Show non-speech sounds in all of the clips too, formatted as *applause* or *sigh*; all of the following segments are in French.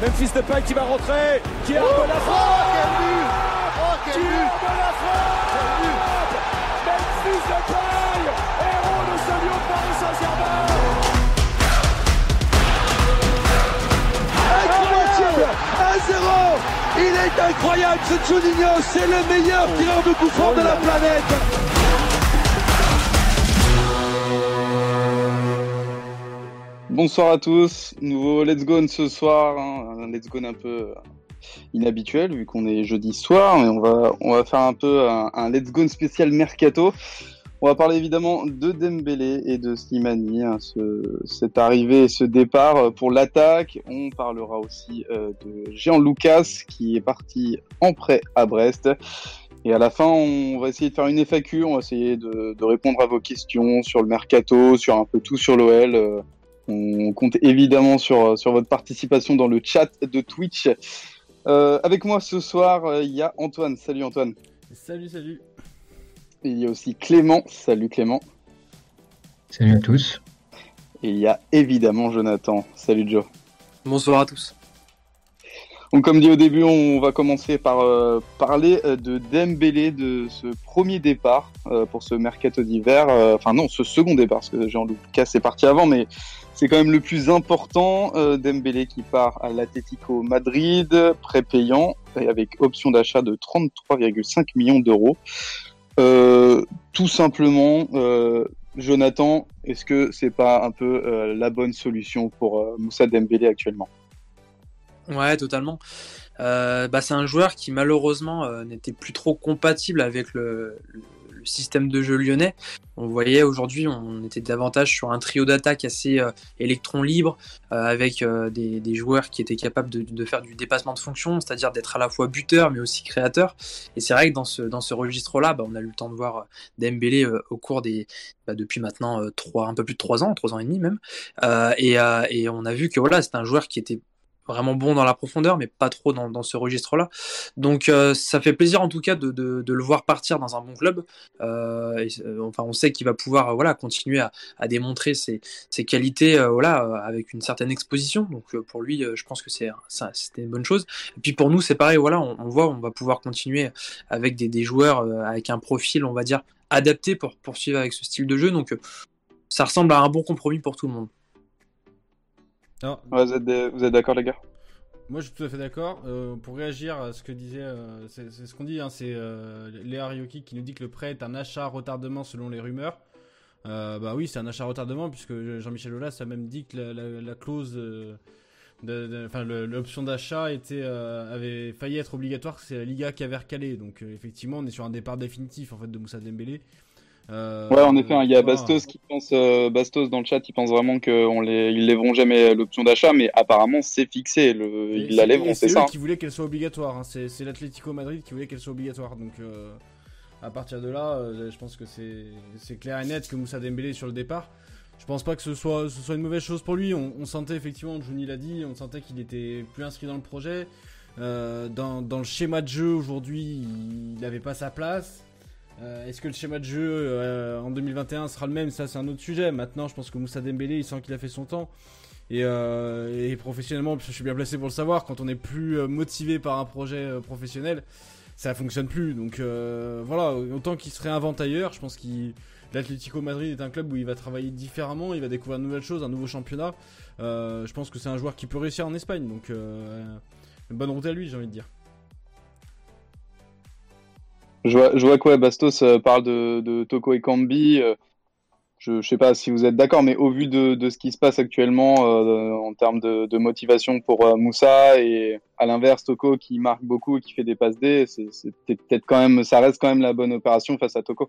Memphis Depay qui va rentrer, qui a oh, la frappe oh, quel but. Oh quel but. La frappe Memphis Depay, héros de ce lieu Paris Saint-Germain. Incroyable. 1-0 Il est incroyable ce Juninho, c'est le meilleur tireur de coup franc de la planète Bonsoir à tous, nouveau Let's Go ce soir, hein. un Let's Go un peu inhabituel vu qu'on est jeudi soir, mais on va, on va faire un peu un, Let's Go spécial Mercato. On va parler évidemment de Dembélé et de Slimani, hein, ce, cette arrivée et ce départ pour l'attaque. On parlera aussi euh, de Jean Lucas qui est parti en prêt à Brest. Et à la fin, on va essayer de faire une FAQ, on va essayer de, répondre à vos questions sur le mercato, sur un peu tout sur l'OL. Euh, on compte évidemment sur, sur votre participation dans le chat de Twitch. Euh, avec moi ce soir, euh, il y a Antoine. Salut Antoine. Salut, salut. Et il y a aussi Clément. Salut Clément. Salut à tous. Et il y a évidemment Jonathan. Salut Joe. Bonsoir à tous. Donc comme dit au début, on va commencer par euh, parler de Dembélé, de ce premier départ pour ce mercato d'hiver. Enfin non, ce second départ, parce que Jean-Lucas est parti avant, mais c'est quand même le plus important. Euh, Dembélé qui part à l'Atlético Madrid, prépayant et avec option d'achat de 33,5 millions d'euros. Euh, tout simplement, euh, Jonathan, est-ce que c'est pas un peu euh, la bonne solution pour euh, Moussa Dembélé actuellement? Ouais, totalement. bah, c'est un joueur qui malheureusement n'était plus trop compatible avec le, le système de jeu lyonnais. On voyait aujourd'hui, on était davantage sur un trio d'attaque assez euh, électron libre, euh, avec euh, des, joueurs qui étaient capables de, faire du dépassement de fonction, c'est-à-dire d'être à la fois buteur mais aussi créateur. Et c'est vrai que dans ce, dans ce registre-là, bah, on a eu le temps de voir Dembélé au cours des, bah, depuis maintenant trois, un peu plus de trois ans, trois ans et demi même. Et, et, on a vu que voilà, c'est un joueur qui était vraiment bon dans la profondeur, mais pas trop dans, ce registre-là. Donc euh, ça fait plaisir en tout cas de, le voir partir dans un bon club. Euh, euh, enfin, on sait qu'il va pouvoir voilà continuer à, démontrer ses, qualités voilà avec une certaine exposition. Donc pour lui, je pense que c'était une bonne chose. Et puis pour nous, c'est pareil. Voilà, on, voit, on va pouvoir continuer avec des joueurs avec un profil, on va dire adapté pour poursuivre avec ce style de jeu. Donc ça ressemble à un bon compromis pour tout le monde vous êtes, d'accord, les gars? Moi, je suis tout à fait d'accord. Euh, pour réagir à ce que disait, euh, c'est ce qu'on dit, hein, c'est euh, Léa Ryoki qui nous dit que le prêt est un achat retardement selon les rumeurs. bah oui, c'est un achat retardement puisque Jean-Michel Aulas a même dit que la, clause, enfin l'option d'achat était avait failli être obligatoire. C'est la Liga qui avait recalé. Donc effectivement, on est sur un départ définitif en fait de Moussa Dembélé. Euh, ouais, en effet, hein, il y a Bastos qui pense, euh, Bastos dans le chat, il pense vraiment qu'ils les, ils lèveront jamais l'option d'achat, mais apparemment c'est fixé, le, ils la lèveront, c'est ça. C'est qui voulait qu'elle soit obligatoire, hein. c'est l'Atlético Madrid qui voulait qu'elle soit obligatoire, donc euh, à partir de là, je pense que c'est clair et net que Moussa Dembélé est sur le départ. Je pense pas que ce soit, ce soit une mauvaise chose pour lui. On, on sentait effectivement, Johnny l'a dit, on sentait qu'il était plus inscrit dans le projet. dans, dans, le schéma de jeu aujourd'hui, il n'avait pas sa place. Euh, est-ce que le schéma de jeu euh, en 2021 sera le même? Ça, c'est un autre sujet. Maintenant, je pense que Moussa Dembélé, il sent qu'il a fait son temps. Et, euh, et, professionnellement, je suis bien placé pour le savoir, quand on est plus motivé par un projet professionnel, ça fonctionne plus. Donc voilà, autant qu'il se réinvente ailleurs, je pense que l'Atlético Madrid est un club où il va travailler différemment, il va découvrir de nouvelles choses, un nouveau championnat. je pense que c'est un joueur qui peut réussir en Espagne. Donc bonne route à lui, j'ai envie de dire. Je vois, quoi, Bastos euh, parle de, Toko et Kambi. Euh, je ne sais pas si vous êtes d'accord, mais au vu de, ce qui se passe actuellement euh, en termes de, motivation pour Moussa et à l'inverse Toko qui marque beaucoup et qui fait des passes D, c'est peut-être même, ça reste quand même la bonne opération face à Toko.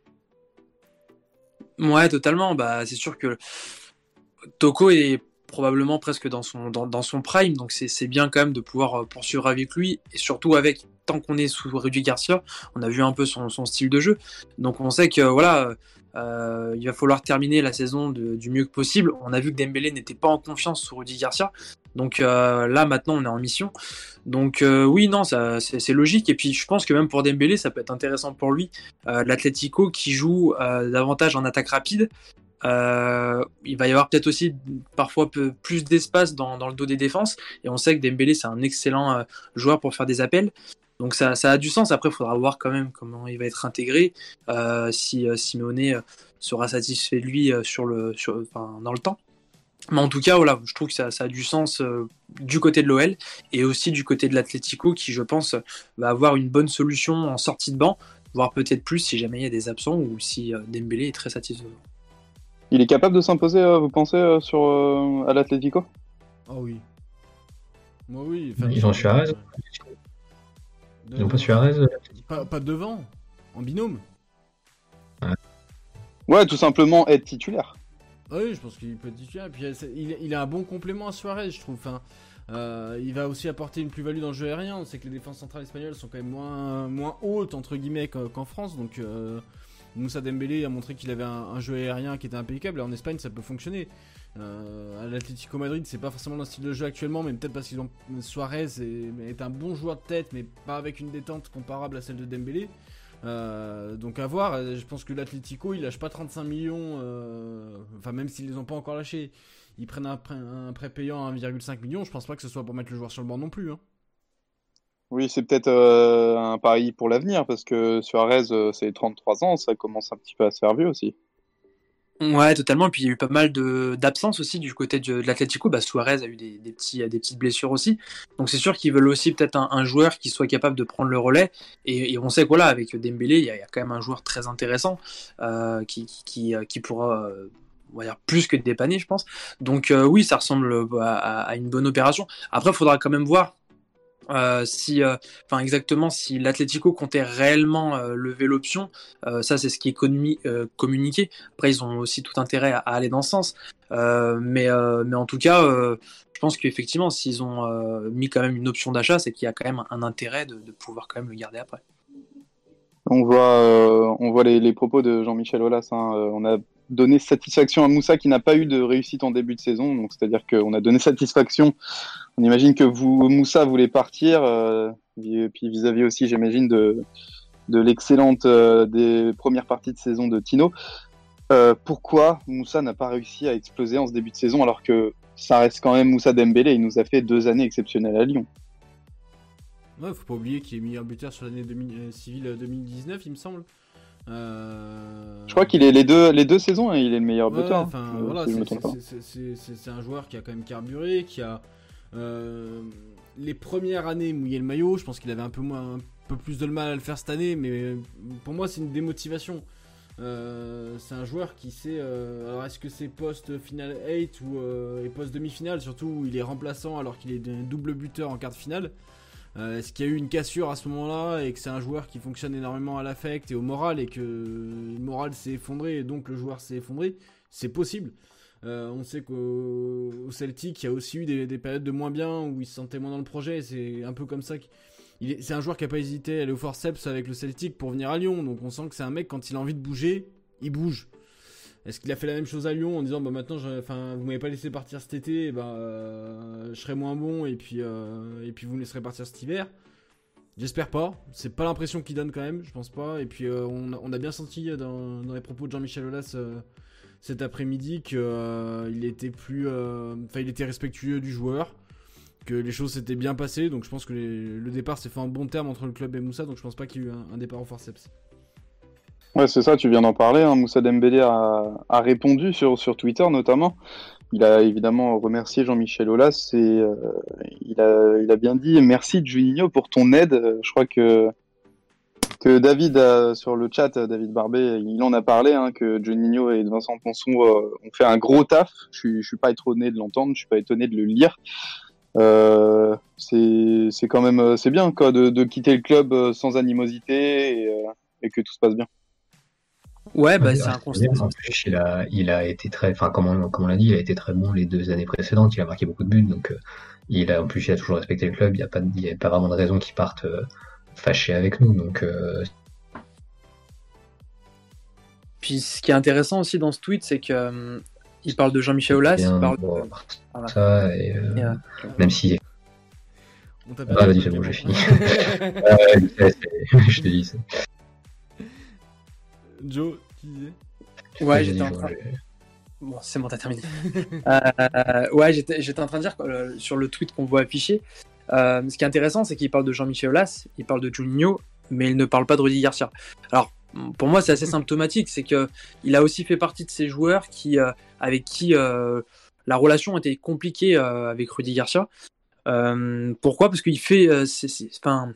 Ouais, totalement. Bah, c'est sûr que Toko est probablement presque dans son, dans, dans son prime, donc c'est bien quand même de pouvoir poursuivre avec lui et surtout avec tant qu'on est sous Rudy Garcia, on a vu un peu son, style de jeu. Donc on sait que voilà, euh, il va falloir terminer la saison du mieux que possible. On a vu que Dembélé n'était pas en confiance sous Rudy Garcia. Donc euh, là maintenant on est en mission. Donc euh, oui non c'est logique et puis je pense que même pour Dembélé ça peut être intéressant pour lui l'Atlético qui joue davantage en attaque rapide Euh, il va y avoir peut-être aussi parfois plus d'espace dans, le dos des défenses. Et on sait que Dembélé, c'est un excellent euh, joueur pour faire des appels. Donc ça, a du sens. Après, il faudra voir quand même comment il va être intégré, euh, si euh, Simeone sera satisfait de lui sur le, dans le temps. Mais en tout cas, voilà, je trouve que ça, a du sens du côté de l'OL et aussi du côté de l'Atlético qui, je pense, va avoir une bonne solution en sortie de banc, voire peut-être plus si jamais il y a des absents ou si Dembélé est très satisfaisant. Il est capable de s'imposer, vous pensez, sur, à l'Atlético? Ah oh oui. Moi oui. Enfin, Ils ont Suarez Ils n'ont pas Suarez pas, pas devant, en binôme. Ouais. ouais, tout simplement être titulaire. Ah oui, je pense qu'il peut être titulaire. Puis il, il, a un bon complément à Suarez, je trouve. Enfin, euh, il va aussi apporter une plus-value dans le jeu aérien. On sait que les défenses centrales espagnoles sont quand même moins, moins hautes, entre guillemets, qu'en France. Donc, euh, Moussa Dembélé a montré qu'il avait un, jeu aérien qui était impeccable. En Espagne, ça peut fonctionner. Euh, l'Atlético Madrid, c'est pas forcément le style de jeu actuellement, mais peut-être parce qu'ils ont Suarez est, est, un bon joueur de tête, mais pas avec une détente comparable à celle de Dembélé. Euh, donc à voir, je pense que l'Atlético il lâche pas 35 millions, euh, enfin même s'ils les ont pas encore lâchés, ils prennent un prêt, un prêt payant à 1,5 million, je pense pas que ce soit pour mettre le joueur sur le banc non plus. Hein. Oui, c'est peut-être euh, un pari pour l'avenir parce que Suarez, euh, c'est 33 ans, ça commence un petit peu à se faire vieux aussi. Ouais, totalement. Et puis il y a eu pas mal d'absences aussi du côté de, de l'Atlético. Bah, Suarez a eu des, petits, des petites blessures aussi. Donc c'est sûr qu'ils veulent aussi peut-être un, joueur qui soit capable de prendre le relais. Et, on sait que voilà, avec Dembélé, il y, a, quand même un joueur très intéressant euh, qui, qui, qui, pourra. Euh, on va dire plus que dépanner, je pense. Donc euh, oui, ça ressemble à, à, une bonne opération. Après, il faudra quand même voir euh, si, euh, enfin exactement, si l'Atlético comptait réellement euh, lever l'option, ça c'est ce qui est communiqué. Après, ils ont aussi tout intérêt à, à aller dans ce sens. mais, mais en tout cas, je pense qu'effectivement, s'ils ont mis quand même une option d'achat, c'est qu'il y a quand même un intérêt de, de, pouvoir quand même le garder après. On voit, on voit les, propos de Jean-Michel Aulas. Hein. on a donné satisfaction à Moussa qui n'a pas eu de réussite en début de saison. C'est-à-dire qu'on a donné satisfaction. On imagine que vous, Moussa voulait partir. Euh, et puis vis-à-vis aussi, j'imagine, de, l'excellente euh, des premières parties de saison de Tino. Euh, pourquoi Moussa n'a pas réussi à exploser en ce début de saison alors que ça reste quand même Moussa Dembélé? Il nous a fait deux années exceptionnelles à Lyon. Ouais, faut pas oublier qu'il est meilleur buteur sur l'année civile 2019, il me semble. Euh... Je crois qu'il est les deux, les deux saisons, hein, il est le meilleur ouais, buteur. Enfin, euh, voilà, c'est un joueur qui a quand même carburé, qui a euh, les premières années mouillé le maillot. Je pense qu'il avait un peu moins, un peu plus de mal à le faire cette année, mais pour moi c'est une démotivation. Euh, c'est un joueur qui sait. Euh, alors, est-ce que c'est post final 8 ou euh, post demi-finale Surtout où il est remplaçant alors qu'il est double buteur en quart de finale? Euh, Est-ce qu'il y a eu une cassure à ce moment-là et que c'est un joueur qui fonctionne énormément à l'affect et au moral et que le moral s'est effondré et donc le joueur s'est effondré? C'est possible. Euh, on sait qu'au Celtic, il y a aussi eu des, des, périodes de moins bien où il se sentait moins dans le projet. C'est un peu comme ça. C'est un joueur qui a pas hésité à aller au forceps avec le Celtic pour venir à Lyon. Donc on sent que c'est un mec, quand il a envie de bouger, il bouge. Est-ce qu'il a fait la même chose à Lyon en disant bah maintenant enfin vous m'avez pas laissé partir cet été bah euh, je serai moins bon et puis euh, et puis vous me laisserez partir cet hiver? J'espère pas, c'est pas l'impression qu'il donne quand même, je pense pas. Et puis euh, on, a, bien senti dans, les propos de Jean-Michel Aulas cet après-midi qu'il était plus, il était respectueux du joueur, que les choses s'étaient bien passées. Donc je pense que le départ s'est fait en bon terme entre le club et Moussa. Donc je pense pas qu'il y ait eu un, un départ au forceps. Ouais, c'est ça, tu viens d'en parler. Hein. Moussa Dembélé a, répondu sur, Twitter notamment. Il a évidemment remercié Jean-Michel Aulas et euh, il, a, bien dit merci Juninho pour ton aide. Je crois que, David, sur le chat, David Barbet, il en a parlé, hein, que Juninho et Vincent Ponson euh, ont fait un gros taf. Je je suis pas étonné de l'entendre, je suis pas étonné de le lire. Euh, c'est quand même c'est bien de, quitter le club sans animosité et que tout se passe bien. Ouais, bah, c'est un constat. En plus, il a, il a été très, enfin, comme on, comme on l'a dit, il a été très bon les deux années précédentes. Il a marqué beaucoup de buts, donc euh, il a, en plus, il a toujours respecté le club. Il n'y a pas, il y a pas vraiment de raison qu'il parte euh, fâché avec nous. Donc, euh... puis, ce qui est intéressant aussi dans ce tweet, c'est que euh, il parle de Jean-Michel Aulas, il parle bon, de... voilà. ça, et, même si. On t'a ah, vas-y, c'est bon, j'ai fini. *laughs* *laughs* *laughs* je te dis. Joe, tu disais Ouais, j'étais en train. Bon, c'est bon, t'as terminé. *laughs* euh, ouais, j'étais en train de dire euh, sur le tweet qu'on voit afficher. Euh, ce qui est intéressant, c'est qu'il parle de Jean-Michel Aulas, il parle de Juninho, mais il ne parle pas de Rudy Garcia. Alors, pour moi, c'est assez symptomatique, c'est que il a aussi fait partie de ces joueurs qui, euh, avec qui euh, la relation était compliquée euh, avec Rudy Garcia. pourquoi? Parce qu'il fait, enfin,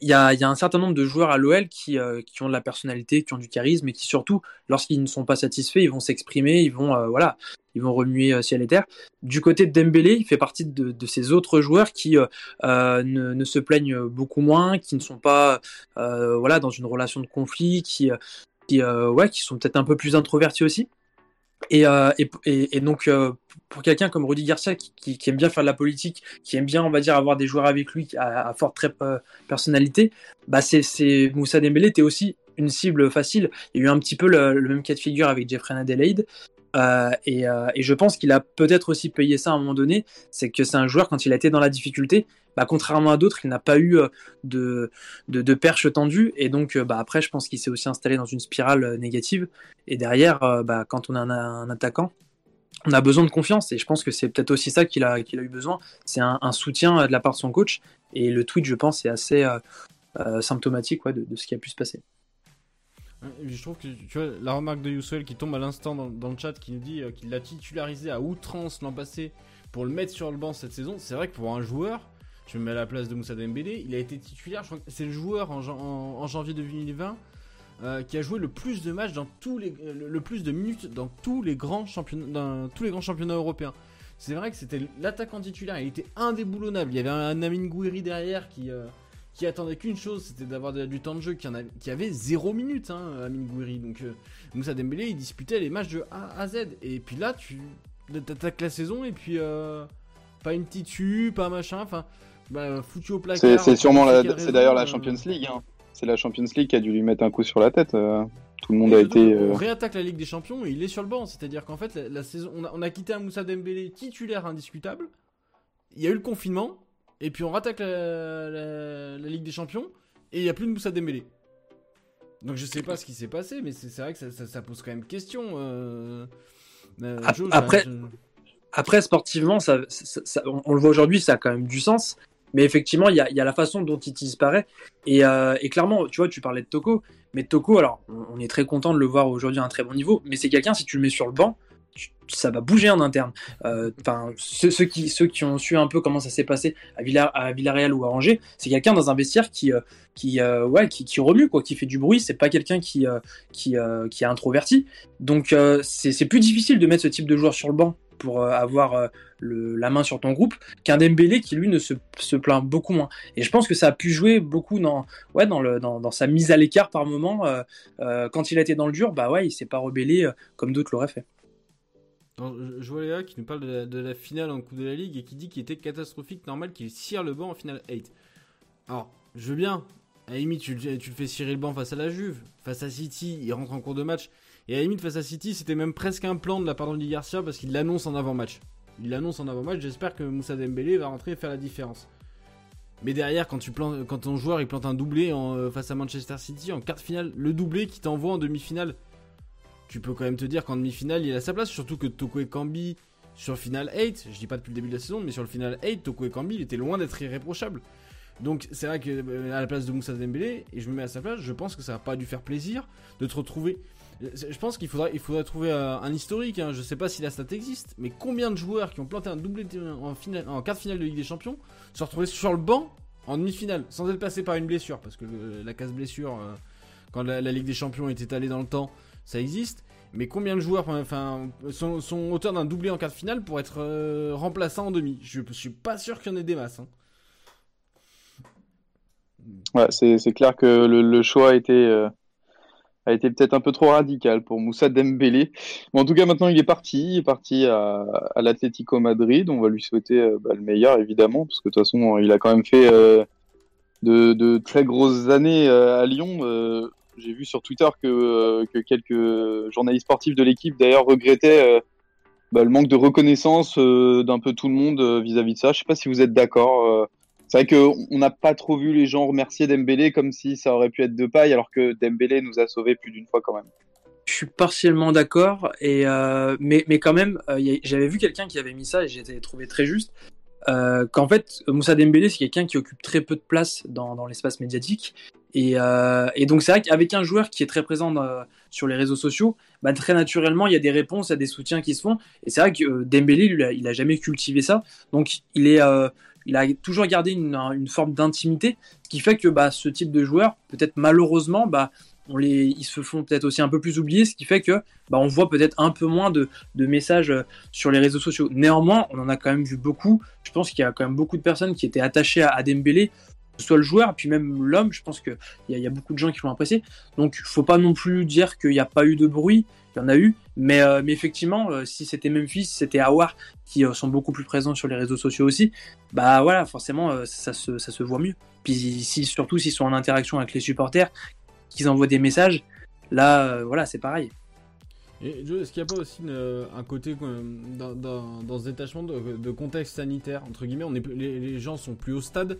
il y a, y a, un certain nombre de joueurs à l'OL qui, euh, qui, ont de la personnalité, qui ont du charisme et qui surtout, lorsqu'ils ne sont pas satisfaits, ils vont s'exprimer, ils vont euh, voilà, ils vont remuer euh, ciel et terre. Du côté de Dembélé, il fait partie de, de ces autres joueurs qui ne, ne, se plaignent beaucoup moins, qui ne sont pas voilà dans une relation de conflit, qui qui, ouais, qui sont peut-être un peu plus introvertis aussi. Et, euh, et, donc, euh, pour quelqu'un comme Rudy Garcia, qui, qui, aime bien faire de la politique, qui aime bien, on va dire, avoir des joueurs avec lui à, à forte euh, personnalité, bah c'est Moussa Dembélé était aussi une cible facile. Il y a eu un petit peu le, le même cas de figure avec Jeffrey Adelaide. Euh, et, euh, et, je pense qu'il a peut-être aussi payé ça à un moment donné. C'est que c'est un joueur, quand il a été dans la difficulté, bah, contrairement à d'autres, il n'a pas eu euh, de, perche tendue. Et donc, bah, après, je pense qu'il s'est aussi installé dans une spirale négative. Et derrière, bah, quand on a un, attaquant, on a besoin de confiance. Et je pense que c'est peut-être aussi ça qu'il a, eu besoin. C'est un, soutien de la part de son coach. Et le tweet, je pense, est assez symptomatique de ce qui a pu se passer. Je trouve que tu vois la remarque de Youssel qui tombe à l'instant dans, le chat qui nous dit euh, qu'il l'a titularisé à outrance l'an passé pour le mettre sur le banc cette saison. C'est vrai que pour un joueur, je me mets à la place de Moussa Dembélé, il a été titulaire. C'est le joueur en, janvier 2020 euh, qui a joué le plus de matchs dans tous les le, le plus de minutes dans tous les grands championnats dans tous les grands championnats européens. C'est vrai que c'était l'attaquant titulaire, il était indéboulonnable. Il y avait un Amin Gouiri derrière qui euh, qui attendait qu'une chose, c'était d'avoir du temps de jeu, qui, en a, qui avait 0 minutes, hein, Amin Gouiri. Donc euh, Moussa Dembélé, il disputait les matchs de A à Z. Et puis là, tu attaques la saison et puis euh, pas une titu, pas machin, enfin, bah, foutu au placard. C'est sûrement, c'est d'ailleurs la Champions League. Hein. C'est la Champions League qui a dû lui mettre un coup sur la tête. Euh, tout le monde et a été. On réattaque la Ligue des Champions et il est sur le banc. C'est-à-dire qu'en fait, la, la, saison, on a, on a quitté un Moussa Dembélé titulaire indiscutable. Il y a eu le confinement. Et puis on rattaque la, la, la Ligue des Champions et il n'y a plus de Moussa Dembélé. Donc je sais pas ce qui s'est passé, mais c'est vrai que ça, ça, ça, pose quand même question. Euh... Euh, Joe, après, je... après, sportivement, ça, on, on, le voit aujourd'hui, ça a quand même du sens. Mais effectivement, il y a, y a, la façon dont il disparaît. Et, euh, et, clairement, tu vois, tu parlais de Toko. Mais Toko, alors, on est très content de le voir aujourd'hui à un très bon niveau. Mais c'est quelqu'un, si tu le mets sur le banc, ça va bouger en interne. Enfin, euh, ceux, ceux, qui, ceux qui ont su un peu comment ça s'est passé à, Villa, Villarreal ou à Angers, c'est quelqu'un dans un vestiaire qui, euh, qui, euh, ouais, qui, remue, quoi, qui fait du bruit. C'est pas quelqu'un qui, qui, qui est introverti. Donc, c'est plus difficile de mettre ce type de joueur sur le banc pour avoir la main sur ton groupe qu'un Dembélé qui lui ne se, plaint beaucoup moins. Et je pense que ça a pu jouer beaucoup dans, ouais, dans sa mise à l'écart par moment. quand il a été dans le dur, bah ouais, il s'est pas rebellé comme d'autres l'auraient fait. Alors, je vois Léa qui nous parle de la, finale en Coupe de la Ligue et qui dit qu'il était catastrophique, normal qu'il cire le banc en finale 8. Alors, je veux bien. À tu, le fais cirer le banc face à la Juve, face à City, il rentre en cours de match. Et à face à City, c'était même presque un plan de la part de Garcia parce qu'il l'annonce en avant-match. Il l'annonce en avant-match, j'espère que Moussa Dembélé va rentrer et faire la différence. Mais derrière, quand, tu ton joueur il plante un doublé en, euh, face à Manchester City en quart de finale, le doublé qui t'envoie en demi-finale, tu peux quand même te dire qu'en demi-finale, il a sa place. Surtout que Toko et Kambi, sur le final 8, je dis pas depuis le début de la saison, mais sur le final 8, Toko et Kambi, il était loin d'être irréprochable. Donc c'est vrai que euh, à la place de Moussa Dembélé, et je me mets à sa place, je pense que ça va pas dû faire plaisir de te retrouver. Je pense qu'il faudrait, il trouver un historique. Hein. Je sais pas si la stat existe, mais combien de joueurs qui ont planté un doublé en, finale, en quart de finale de Ligue des Champions se retrouvaient sur le banc en demi-finale, sans être passé par une blessure, parce que le, la casse blessure, euh, quand la, la Ligue des Champions est étalée dans le temps, ça existe. Mais combien de joueurs sont, sont auteurs d'un doublé en quart de finale pour être euh, remplaçants en demi? Je suis pas sûr qu'il y en ait des masses. Hein. C'est clair que le, choix a été, euh, a été peut-être un peu trop radical pour Moussa Dembélé. En tout cas, maintenant, il est parti. Il est parti à, l'Atlético Madrid. On va lui souhaiter euh, bah, le meilleur, évidemment, parce que de toute façon, il a quand même fait euh, de, très grosses années à Lyon j'ai vu sur Twitter que, euh, que quelques journalistes sportifs de l'équipe d'ailleurs regrettaient euh, bah, le manque de reconnaissance euh, d'un peu tout le monde vis-à-vis -vis de ça. Je sais pas si vous êtes d'accord. c'est vrai qu'on n'a pas trop vu les gens remercier Dembélé comme si ça aurait pu être de paille, alors que Dembélé nous a sauvés plus d'une fois quand même. Je suis partiellement d'accord, mais, quand même, j'avais vu quelqu'un qui avait mis ça et j'ai trouvé très juste. Qu'en fait, Moussa Dembélé, c'est quelqu'un qui occupe très peu de place dans l'espace médiatique. Et, euh, et donc, c'est vrai qu'avec un joueur qui est très présent sur les réseaux sociaux, bah, très naturellement, il y a des réponses, il y a des soutiens qui se font. Et c'est vrai que euh, Dembélé, il a jamais cultivé ça. Donc, il est, euh, il a toujours gardé une, forme d'intimité, ce qui fait que bah, ce type de joueur, peut-être malheureusement, bah, on les, ils se font peut-être aussi un peu plus oublier, ce qui fait que bah, on voit peut-être un peu moins de, messages euh, sur les réseaux sociaux. Néanmoins, on en a quand même vu beaucoup. Je pense qu'il y a quand même beaucoup de personnes qui étaient attachées à, à Dembélé, soit le joueur, puis même l'homme. Je pense qu'il y, y, a beaucoup de gens qui l'ont apprécié. Donc, il faut pas non plus dire qu'il n'y a pas eu de bruit. Il y en a eu, mais, euh, mais effectivement, euh, si c'était Memphis, si c'était Awar, qui sont beaucoup plus présents sur les réseaux sociaux aussi, bah voilà, forcément, ça, se, ça se voit mieux. Puis si, surtout s'ils sont en interaction avec les supporters, qu'ils envoient des messages. Là, euh, voilà, c'est pareil. Et est-ce qu'il n'y a pas aussi un côté euh, dans, dans, ce détachement de, contexte sanitaire entre guillemets, on est, les, gens sont plus au stade.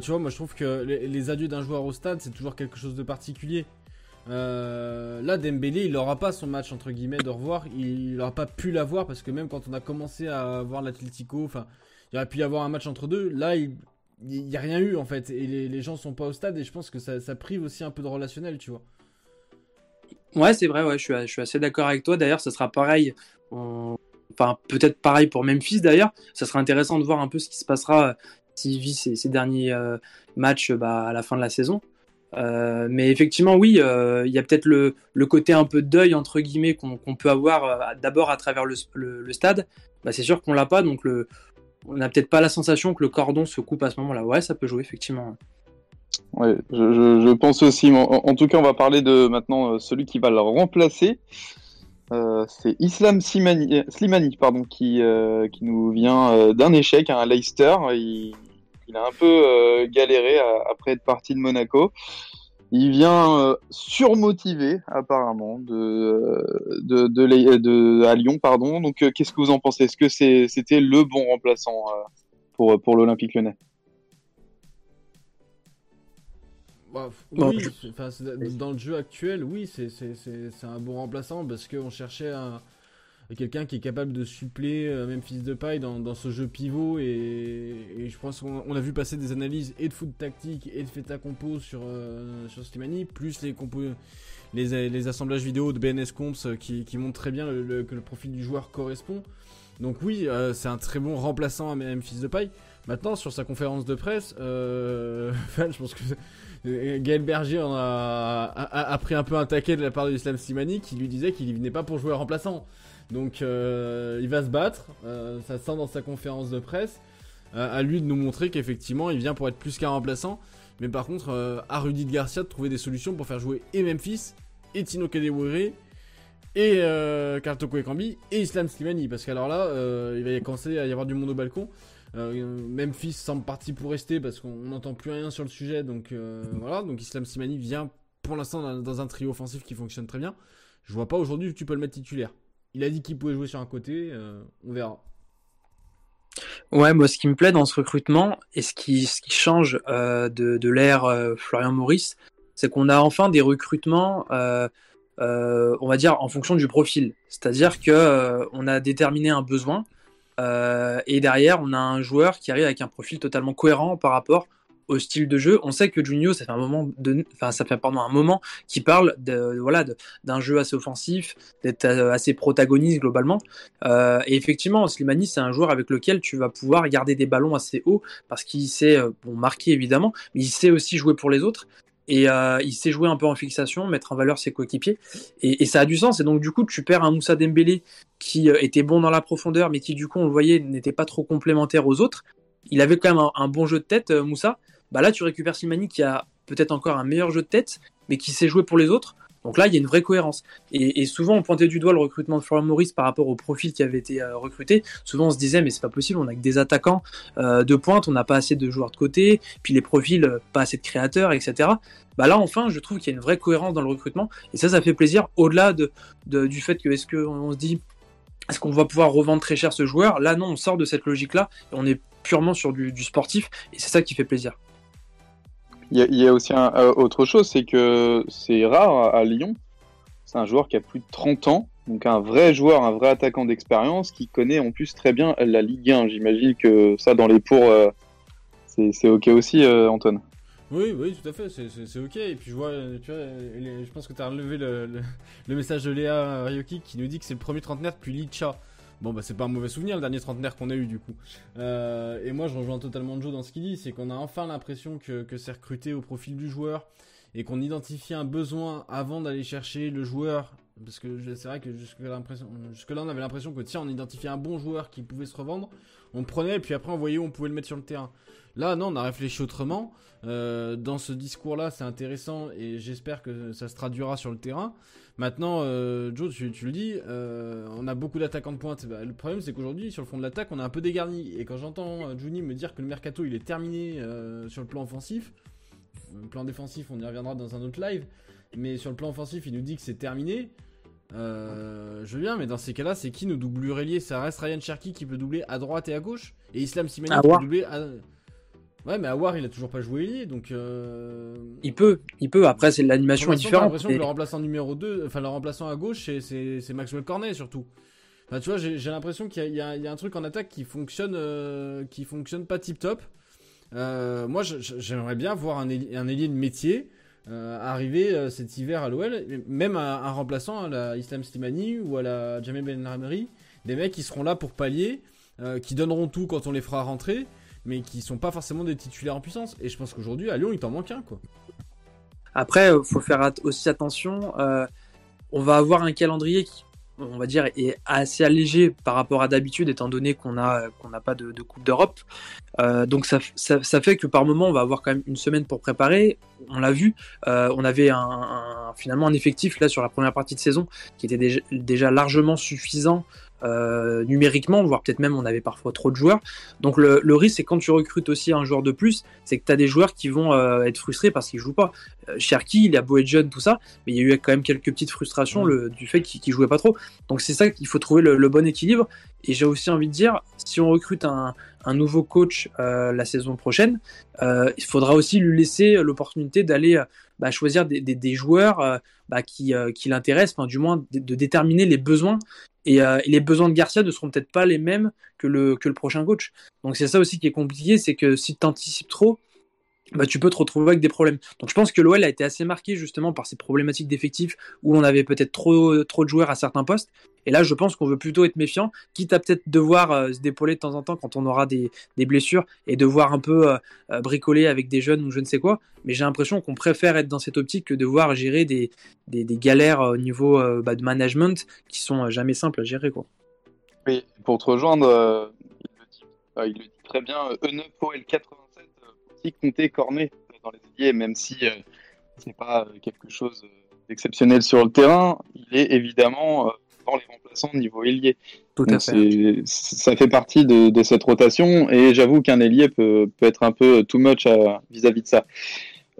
Tu vois, moi je trouve que les, adieux d'un joueur au stade, c'est toujours quelque chose de particulier. Euh, là, Dembélé, il n'aura pas son match entre guillemets de revoir. Il n'aura pas pu l'avoir parce que même quand on a commencé à voir l'Atlético, enfin, il aurait pu y avoir un match entre deux. Là, il, n'y a rien eu en fait. Et les, gens sont pas au stade et je pense que ça, ça, prive aussi un peu de relationnel, tu vois. Ouais, c'est vrai, ouais, je, suis, je suis assez d'accord avec toi. D'ailleurs, ça sera pareil. Enfin, peut-être pareil pour Memphis d'ailleurs. Ça sera intéressant de voir un peu ce qui se passera s'il vit ces, derniers euh, matchs bah, à la fin de la saison. Euh, mais effectivement, oui, il y a peut-être le, le, côté un peu deuil, entre guillemets, qu'on peut avoir d'abord à travers le, le, stade. Bah, c'est sûr qu'on l'a pas, donc on n'a peut-être pas la sensation que le cordon se coupe à ce moment-là. Ouais, ça peut jouer effectivement. Ouais, je, pense aussi. En, tout cas, on va parler de maintenant euh, celui qui va le remplacer. Euh, c'est Islam Slimani, pardon, qui, euh, qui nous vient d'un échec à un Leicester. Il, a un peu galéré après être parti de Monaco. Il vient euh, surmotivé apparemment de, euh, de, de, à Lyon, pardon. Donc, euh, qu'est-ce que vous en pensez? Est-ce que c'était le bon remplaçant pour, pour l'Olympique Lyonnais? Bah, oui, dans le jeu actuel, oui, c'est un bon remplaçant parce qu'on cherchait un, quelqu'un qui est capable de suppléer euh, même fils de paille dans, ce jeu pivot. Et, je pense qu'on a vu passer des analyses et de foot tactique et de à compo sur, euh, sur Slimani plus les, les, les, assemblages vidéo de BNS Comps euh, qui, montrent très bien que le profil du joueur correspond. Donc oui c'est un très bon remplaçant à même fils de paille. Maintenant sur sa conférence de presse *laughs* je pense que Gaël Berger a, a, pris un peu un taquet de la part de Islam Slimani qui lui disait qu'il venait pas pour jouer remplaçant donc euh, il va se battre, euh, ça sent dans sa conférence de presse. Euh, à lui de nous montrer qu'effectivement il vient pour être plus qu'un remplaçant. Mais par contre, à Rudy de Garcia de trouver des solutions pour faire jouer et Memphis, et Tino Kadewere, et Kartoko Ekambi, et Islam Slimani. Parce qu'alors là, il va à y avoir du monde au balcon. Memphis semble parti pour rester parce qu'on n'entend plus rien sur le sujet. Donc voilà, Islam Slimani vient pour l'instant dans, un trio offensif qui fonctionne très bien. Je vois pas aujourd'hui où tu peux le mettre titulaire. Il a dit qu'il pouvait jouer sur un côté, euh, on verra. Ouais, moi, ce qui me plaît dans ce recrutement et ce qui, change euh, de, de l'ère euh, Florian Maurice, c'est qu'on a enfin des recrutements, on va dire, en fonction du profil. C'est-à-dire que on a déterminé un besoin et derrière, on a un joueur qui arrive avec un profil totalement cohérent par rapport au style de jeu. On sait que Junio, ça fait un moment, de, enfin ça fait pendant un moment qui parle de voilà d'un jeu assez offensif, d'être euh, assez protagoniste globalement. Euh, et effectivement, Slimani, c'est un joueur avec lequel tu vas pouvoir garder des ballons assez hauts parce qu'il sait euh, bon marquer évidemment, mais il sait aussi jouer pour les autres. Et il sait jouer un peu en fixation, mettre en valeur ses coéquipiers. Et, et, ça a du sens. Et donc, du coup, tu perds un Moussa Dembélé qui était bon dans la profondeur, mais qui, du coup, on le voyait, n'était pas trop complémentaire aux autres. Il avait quand même un bon jeu de tête, Moussa bah là tu récupères Slimani qui a peut-être encore un meilleur jeu de tête, mais qui sait jouer pour les autres. Donc là, il y a une vraie cohérence. Et, souvent, on pointait du doigt le recrutement de Florian Maurice par rapport au profil qui avait été euh, recruté. Souvent, on se disait, mais c'est pas possible, on a que des attaquants euh, de pointe, on n'a pas assez de joueurs de côté, puis les profils, euh, pas assez de créateurs, etc. Bah là, enfin, je trouve qu'il y a une vraie cohérence dans le recrutement. Et ça, ça fait plaisir, au-delà de, du fait que, est-ce qu'on se dit, est-ce qu'on va pouvoir revendre très cher ce joueur? Là, non, on sort de cette logique-là, et on est purement sur du, du sportif, et c'est ça qui fait plaisir. Il y, a aussi un, euh, autre chose, c'est que c'est rare à, Lyon. c'est un joueur qui a plus de 30 ans, donc un vrai joueur, un vrai attaquant d'expérience qui connaît en plus très bien la Ligue 1. J'imagine que ça, dans les pour, euh, c'est ok aussi, euh, Antoine. Oui, oui, tout à fait, c'est ok. Et puis je vois, tu vois, je pense que tu as relevé le, le, message de Léa Ryoki qui nous dit que c'est le premier trentenaire depuis Licha. Bon, bah, c'est pas un mauvais souvenir le dernier trentenaire qu'on a eu du coup. Euh, et moi, je rejoins totalement Joe dans ce qu'il dit c'est qu'on a enfin l'impression que, que c'est recruté au profil du joueur et qu'on identifie un besoin avant d'aller chercher le joueur. Parce que c'est vrai que jusque-là, jusque on avait l'impression que tiens, on identifiait un bon joueur qui pouvait se revendre, on prenait et puis après on voyait on pouvait le mettre sur le terrain. Là, non, on a réfléchi autrement. Euh, dans ce discours-là, c'est intéressant et j'espère que ça se traduira sur le terrain. Maintenant, euh, Joe, tu, le dis, euh, on a beaucoup d'attaquants de pointe. Bah, le problème, c'est qu'aujourd'hui, sur le fond de l'attaque, on a un peu dégarni. Et quand j'entends Juni me dire que le mercato, il est terminé sur le plan offensif, le plan défensif, on y reviendra dans un autre live. Mais sur le plan offensif, il nous dit que c'est terminé. Euh, je viens, mais dans ces cas-là, c'est qui nous double relier Ça reste Ryan Cherky qui peut doubler à droite et à gauche? Et Islam Simani qui peut doubler à. Ouais, mais Awar, il a toujours pas joué ailier, donc. Euh... Il peut, il peut. Après, c'est l'animation est différente. J'ai l'impression que le remplaçant numéro 2, enfin, le remplaçant à gauche, c'est Maxwell Cornet surtout. Enfin, tu vois, j'ai l'impression qu'il y, y, a un truc en attaque qui fonctionne, euh, qui fonctionne pas tip top. Euh, moi, j'aimerais bien voir un, un ailier de métier arriver euh, cet hiver à l'OL, même un, remplaçant à la Islam Slimani ou à la Jamel Ben Ramri, des mecs qui seront là pour pallier, qui donneront tout quand on les fera rentrer, mais qui sont pas forcément des titulaires en puissance. Et je pense qu'aujourd'hui, à Lyon, il t'en manque un, quoi. Après, faut faire aussi attention. on va avoir un calendrier qui on va dire, est assez allégé par rapport à d'habitude, étant donné qu'on n'a pas de, Coupe d'Europe. Euh, donc ça, ça, fait que par moment, on va avoir quand même une semaine pour préparer. On l'a vu, euh, on avait finalement un effectif là sur la première partie de saison qui était déjà largement suffisant euh, numériquement, voire peut-être même on avait parfois trop de joueurs. Donc le, risque, c'est quand tu recrutes aussi un joueur de plus, c'est que tu as des joueurs qui vont euh, être frustrés parce qu'ils jouent pas. Euh, Cherki, il a beau être jeune, tout ça, mais il y a eu quand même quelques petites frustrations le, du fait qu'il jouait pas trop. Donc c'est ça qu'il faut trouver le, bon équilibre. Et j'ai aussi envie de dire, si on recrute un, nouveau coach la saison prochaine, il faudra aussi lui laisser l'opportunité d'aller bah, choisir des, joueurs bah, qui, qui l'intéressent, du moins de, déterminer les besoins euh, et, les besoins de Garcia ne seront peut-être pas les mêmes que le, que le prochain coach. Donc c'est ça aussi qui est compliqué, c'est que si tu anticipes trop, bah, tu peux te retrouver avec des problèmes. Donc je pense que l'OL a été assez marqué justement par ces problématiques d'effectifs où on avait peut-être trop, trop de joueurs à certains postes. Et là, je pense qu'on veut plutôt être méfiant, quitte à peut-être devoir euh, se dépauler de temps en temps quand on aura des, des blessures et devoir un peu euh, euh, bricoler avec des jeunes ou je ne sais quoi. Mais j'ai l'impression qu'on préfère être dans cette optique que devoir gérer des, des, galères au niveau bah, de management qui sont jamais simples à gérer. Quoi. Oui, pour te rejoindre, il, le dit, très bien, E9 87 aussi compter Cornet dans les ailiers, même si c'est pas quelque chose d'exceptionnel sur le terrain, il est évidemment dans les remplaçants niveau ailier. Tout à fait. Ça fait partie de, cette rotation et j'avoue qu'un ailier peut, peut, être un peu too much vis-à-vis de ça.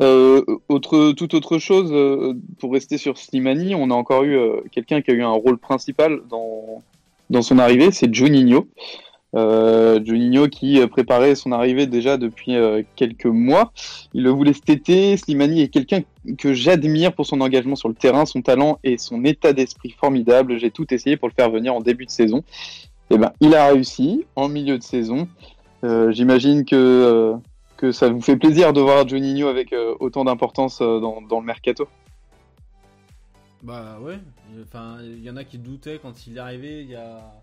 Euh, autre, toute autre chose, euh, pour rester sur Slimani, on a encore eu euh, quelqu'un qui a eu un rôle principal dans, dans son arrivée, c'est Juninho. Euh, Juninho qui euh, préparait son arrivée déjà depuis euh, quelques mois. Il le voulait cet été. Slimani est quelqu'un que j'admire pour son engagement sur le terrain, son talent et son état d'esprit formidable. J'ai tout essayé pour le faire venir en début de saison. Eh ben, il a réussi en milieu de saison. J'imagine que, ça vous fait plaisir de voir Juninho avec autant d'importance dans, le mercato. Bah ouais, il y en a qui doutaient quand il est arrivé il y a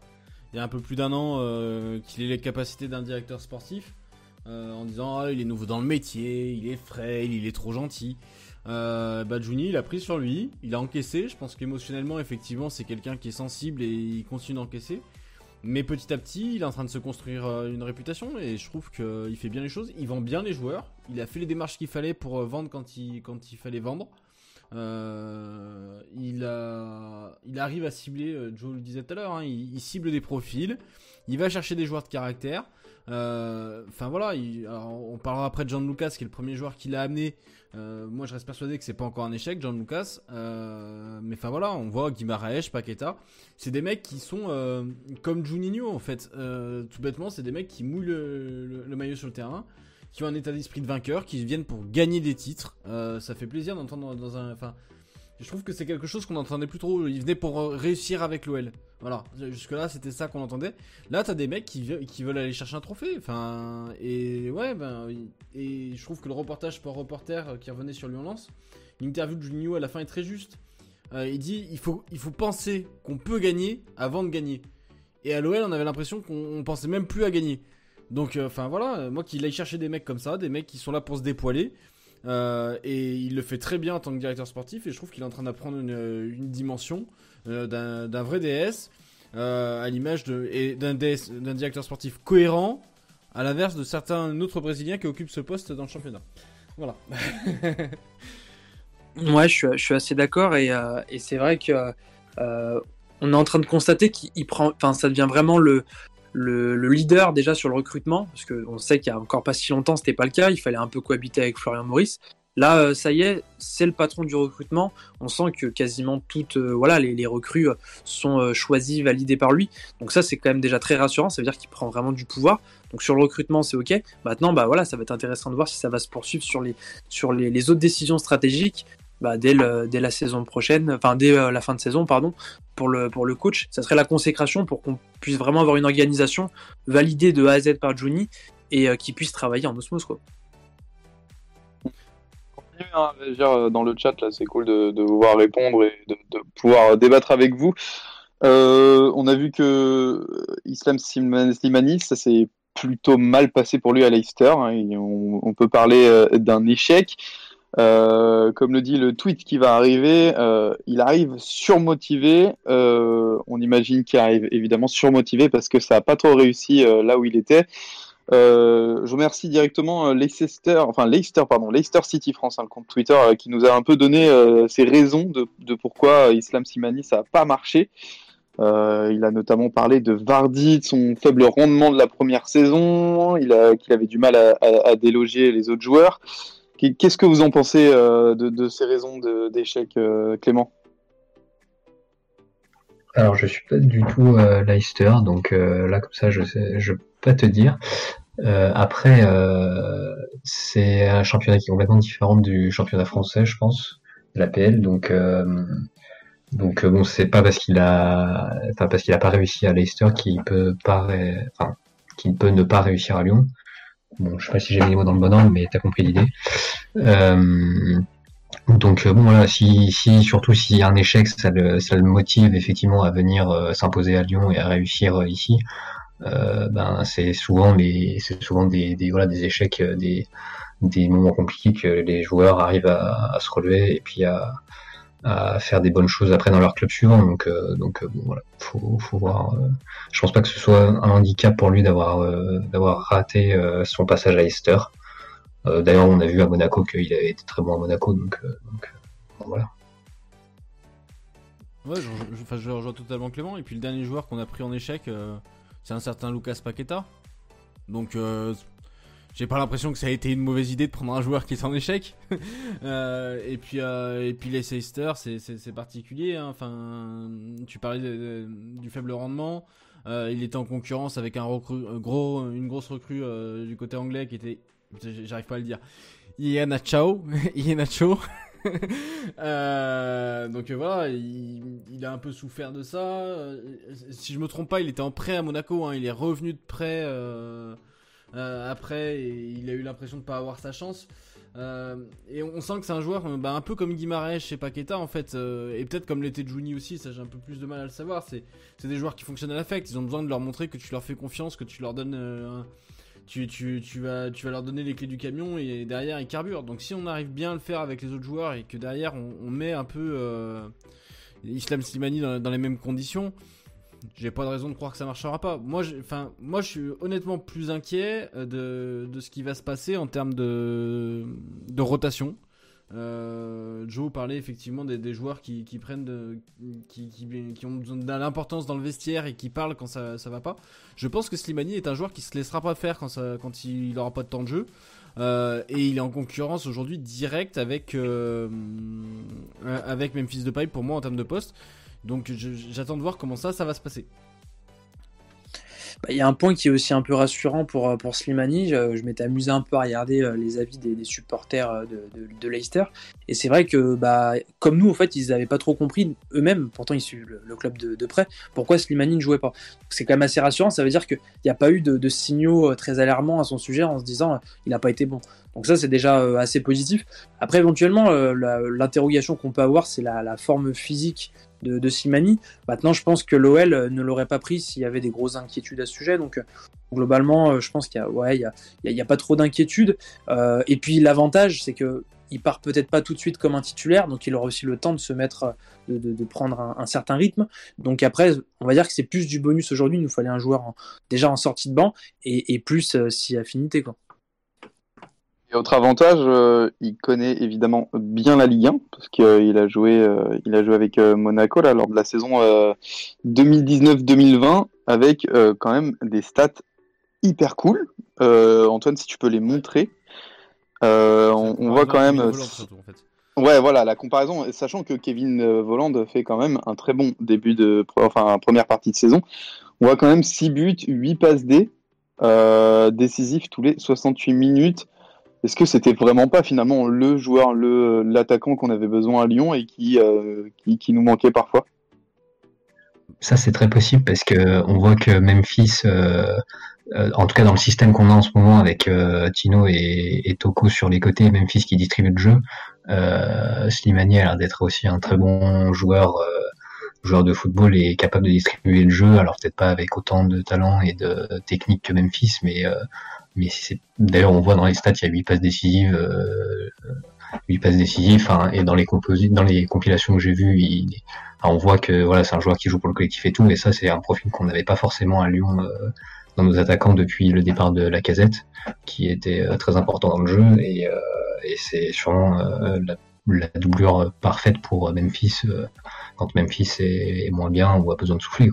il y a un peu plus d'un an euh, qu'il ait les capacités d'un directeur sportif. Euh, en disant ah, il est nouveau dans le métier, il est frais, il est trop gentil. Euh, bah, il a pris sur lui, il a encaissé. Je pense qu'émotionnellement, effectivement, c'est quelqu'un qui est sensible et il continue d'encaisser. Mais petit à petit, il est en train de se construire une réputation et je trouve qu'il fait bien les choses. Il vend bien les joueurs. Il a fait les démarches qu'il fallait pour vendre quand il, quand il fallait vendre. Euh, il, arrive à cibler, euh, Joe le disait tout à l'heure, hein, il, cible des profils, il va chercher des joueurs de caractère. Euh, enfin voilà, on parlera après de John Lucas qui est le premier joueur qu'il a amené. moi je reste persuadé que c'est pas encore un échec, John Lucas. mais enfin voilà, on voit Guimaraes, Paqueta. C'est des mecs qui sont comme Juninho en fait. tout bêtement, c'est des mecs qui mouillent le maillot sur le terrain qui ont un état d'esprit de vainqueur, qui viennent pour gagner des titres. Euh, ça fait plaisir d'entendre dans un. Enfin, je trouve que c'est quelque chose qu'on n'entendait plus trop. Il venait pour réussir avec l'OL. Voilà, jusque-là, c'était ça qu'on entendait. Là, t'as des mecs qui, veulent aller chercher un trophée. Enfin, et ouais, ben, et je trouve que le reportage par reporter qui revenait sur Lyon-Lens, l'interview de Juninho à la fin est très juste. Euh, il dit il faut, il faut penser qu'on peut gagner avant de gagner. Et à l'OL, on avait l'impression qu'on pensait même plus à gagner. Donc, euh, enfin voilà, moi qu'il aille chercher des mecs comme ça, des mecs qui sont là pour se dépoiler. Euh, et il le fait très bien en tant que directeur sportif. Et je trouve qu'il est en train d'apprendre une, dimension d'un vrai DS à l'image d'un directeur sportif cohérent, à l'inverse de certains autres Brésiliens qui occupent ce poste dans le championnat. Voilà. *laughs* Ouais, je suis, assez d'accord et, euh, c'est vrai que euh, on est en train de constater qu'il prend, enfin, ça devient vraiment le, le, leader déjà sur le recrutement parce qu'on sait qu'il y a encore pas si longtemps c'était pas le cas. Il fallait un peu cohabiter avec Florian Maurice. Là, euh, ça y est, c'est le patron du recrutement. On sent que quasiment toutes, voilà, les, recrues sont choisies, validées par lui. Donc ça, c'est quand même déjà très rassurant. Ça veut dire qu'il prend vraiment du pouvoir. Donc sur le recrutement, c'est ok. Maintenant, bah voilà, ça va être intéressant de voir si ça va se poursuivre sur les sur les autres décisions stratégiques bah, dès, la saison prochaine, enfin dès euh, la fin de saison, pardon, pour le, pour le coach. Ça serait la consécration pour qu'on puisse vraiment avoir une organisation validée de A à Z par Juni et euh, qui puisse travailler en osmose. Quoi. Hein, euh, dans le chat, là, c'est cool de, de vous voir répondre et de, pouvoir débattre avec vous. on a vu que Islam Slimani, ça s'est plutôt mal passé pour lui à Leicester. Hein, on, peut parler d'un échec. Euh, comme le dit le tweet qui va arriver, euh, il arrive surmotivé. Euh, on imagine qu'il arrive évidemment surmotivé parce que ça n'a pas trop réussi là où il était. je remercie directement Leicester, enfin Leicester, pardon, Leicester City France, hein, le compte Twitter, qui nous a un peu donné ses raisons de, pourquoi Islam Simani ça n'a pas marché. il a notamment parlé de Vardy, de son faible rendement de la première saison, qu'il avait du mal à, à, à déloger les autres joueurs. Qu'est-ce que vous en pensez euh, de, ces raisons d'échec, euh, Clément? Alors, je suis pas du tout euh, Leicester, donc là, comme ça, je je peux pas te dire. après, c'est un championnat qui est complètement différent du championnat français, je pense, l'APL. Donc, donc bon, c'est pas parce qu'il a, enfin, parce qu'il a pas réussi à Leicester qu'il peut pas, qu'il peut ne pas réussir à Lyon. Bon, je sais pas si j'ai mis les mots dans le bon ordre, mais t'as compris l'idée. Euh, donc bon voilà, si, si surtout s'il y a un échec, ça le, ça le motive effectivement à venir euh, s'imposer à Lyon et à réussir euh, ici. ben c'est souvent les, c'est souvent des, des voilà des échecs, des, des moments compliqués que les joueurs arrivent à, à se relever et puis à, à faire des bonnes choses après dans leur club suivant. Donc, euh, donc euh, bon, voilà, faut, faut voir. Euh, je pense pas que ce soit un handicap pour lui d'avoir d'avoir raté son passage à Leicester. D'ailleurs, on a vu à Monaco qu'il avait été très bon à Monaco, donc, donc voilà. Ouais, je, je, rejoins totalement Clément. Et puis le dernier joueur qu'on a pris en échec, c'est un certain Lucas Paqueta. Donc j'ai pas l'impression que ça a été une mauvaise idée de prendre un joueur qui est en échec. *laughs* euh, et puis euh, et puis les Leicester, c'est particulier. Hein. Enfin, tu parlais du faible rendement. Euh, il était en concurrence avec un recru, euh, gros, une grosse recrue du côté anglais qui était, j'arrive pas à le dire, Iana Chao, Chao. donc voilà, il, il, a un peu souffert de ça. Si je me trompe pas, il était en prêt à Monaco. Hein. Il est revenu de prêt. Euh, après, il a eu l'impression de pas avoir sa chance. Euh, et on sent que c'est un joueur euh, bah, un peu comme Guimarães chez Paqueta en fait, et peut-être comme l'était Juni aussi, ça j'ai un peu plus de mal à le savoir. C'est, des joueurs qui fonctionnent à l'affect, ils ont besoin de leur montrer que tu leur fais confiance, que tu leur donnes. tu, tu, tu, vas, tu vas leur donner les clés du camion et derrière ils carburent. Donc si on arrive bien à le faire avec les autres joueurs et que derrière on, met un peu Islam Slimani dans, les mêmes conditions, j'ai pas de raison de croire que ça marchera pas. Moi, enfin, moi, je suis honnêtement plus inquiet euh, de, de, ce qui va se passer en termes de, de rotation. Euh, Joe parlait effectivement des, des joueurs qui, qui prennent de, qui, qui, qui, ont de l'importance dans le vestiaire et qui parlent quand ça, ça va pas. Je pense que Slimani est un joueur qui se laissera pas faire quand, ça, quand il aura pas de temps de jeu. Euh, et il est en concurrence aujourd'hui direct avec, euh, avec Memphis Depay pour moi en termes de poste. Donc j'attends de voir comment ça, va se passer. bah, il y a un point qui est aussi un peu rassurant pour, euh, Slimani. Je, m'étais amusé un peu à regarder euh, les avis des, supporters euh, de, Leicester. Et c'est vrai que, bah, comme nous, en fait, ils n'avaient pas trop compris eux-mêmes, pourtant ils suivent le, club de, près, pourquoi Slimani ne jouait pas? C'est quand même assez rassurant. Ça veut dire qu'il n'y a pas eu de, signaux très alarmants à son sujet en se disant il n'a pas été bon. Donc ça, c'est déjà assez positif. Après, éventuellement, l'interrogation qu'on peut avoir, c'est la, forme physique de, de Simani. Maintenant, je pense que l'OL euh, ne l'aurait pas pris s'il y avait des grosses inquiétudes à ce sujet. Donc, euh, globalement, euh, je pense qu'il y a, ouais, il y a, pas trop d'inquiétudes. et puis, l'avantage, c'est que il part peut-être pas tout de suite comme un titulaire, donc il aura aussi le temps de se mettre, de, prendre un, certain rythme. Donc après, on va dire que c'est plus du bonus aujourd'hui. Il nous fallait un joueur déjà en sortie de banc et, plus si affinité quoi. Et autre avantage, euh, il connaît évidemment bien la Ligue 1 parce qu'il a joué, euh, il a joué avec euh, Monaco là, lors de la saison 2019-2020 avec quand même des stats hyper cool. Antoine, si tu peux les montrer, on, voit quand même. Ouais, voilà, la comparaison, sachant que Kevin Voland fait quand même un très bon début de, enfin, première partie de saison. On voit quand même 6 buts, 8 passes D, décisifs tous les 68 minutes. Est-ce que c'était vraiment pas finalement le joueur, le l'attaquant qu'on avait besoin à Lyon et qui, euh, qui, nous manquait parfois? Ça c'est très possible parce que on voit que Memphis, euh, euh, en tout cas dans le système qu'on a en ce moment avec Tino et, Toko sur les côtés, Memphis qui distribue le jeu, Slimani a l'air d'être aussi un très bon joueur joueur de football et capable de distribuer le jeu, alors peut-être pas avec autant de talent et de technique que Memphis, mais mais c'est d'ailleurs on voit dans les stats il y a 8 passes décisives euh, 8 passes décisives enfin, et dans les dans les compilations que j'ai vues il, on voit que voilà c'est un joueur qui joue pour le collectif et tout et ça c'est un profil qu'on n'avait pas forcément à Lyon euh, dans nos attaquants depuis le départ de la casette qui était euh, très important dans le jeu et, euh, c'est sûrement la, la, doublure parfaite pour Memphis quand Memphis est, moins bien ou a besoin de souffler.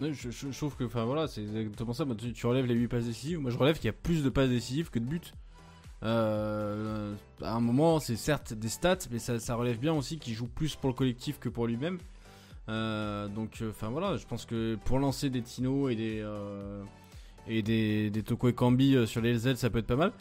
Je, trouve que, enfin voilà, c'est exactement ça. tu, relèves les 8 passes décisives. Moi, je relève qu'il y a plus de passes décisives que de buts. Euh, à un moment, c'est certes des stats, mais ça, relève bien aussi qu'il joue plus pour le collectif que pour lui-même. Euh, donc, euh, enfin voilà, je pense que pour lancer des Tino et des et des, des Toko et Kambi euh, sur les LZ, ça peut être pas mal.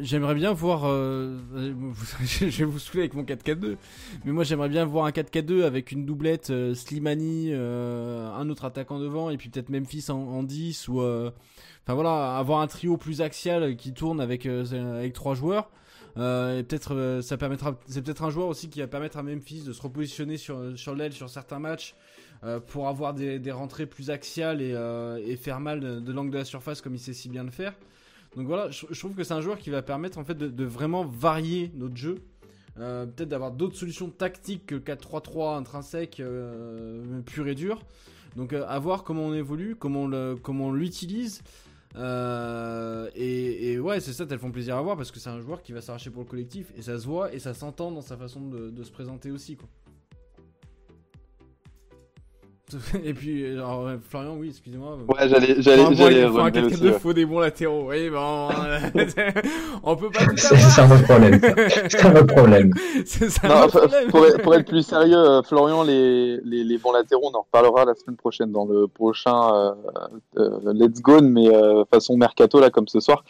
J'aimerais bien voir. Euh, *laughs* je vais vous saouler avec mon 4-4-2. Mais moi, j'aimerais bien voir un 4-4-2 avec une doublette euh, Slimani, un autre attaquant devant, et puis peut-être Memphis en, en 10. Ou. Enfin voilà, avoir un trio plus axial qui tourne avec, avec trois joueurs. et peut-être ça permettra. C'est peut-être un joueur aussi qui va permettre à Memphis de se repositionner sur, sur l'aile sur certains matchs. Euh, pour avoir des, rentrées plus axiales et, euh, faire mal de, l'angle de la surface comme il sait si bien le faire. Donc voilà, je, trouve que c'est un joueur qui va permettre en fait de, vraiment varier notre jeu. Euh, peut-être d'avoir d'autres solutions tactiques que le 4-3-3 intrinsèque pur et dur. Donc à voir comment on évolue, comment on l'utilise. et, ouais, c'est ça, elles font plaisir à voir parce que c'est un joueur qui va s'arracher pour le collectif et ça se voit et ça s'entend dans sa façon de, de se présenter aussi. Quoi. *laughs* Et puis, alors, Florian, oui, excusez-moi. Ouais, j'allais, j'allais, j'allais. Il faut un 4 2 faut des bons latéraux. Oui, bon, *laughs* on peut pas tout C'est un autre problème. *laughs* C'est un autre problème. Autre problème. Pour, pour, être plus sérieux, euh, Florian, les, les, les, bons latéraux, on en reparlera la semaine prochaine dans le prochain euh, euh, Let's Go, mais euh, façon mercato là, comme ce soir.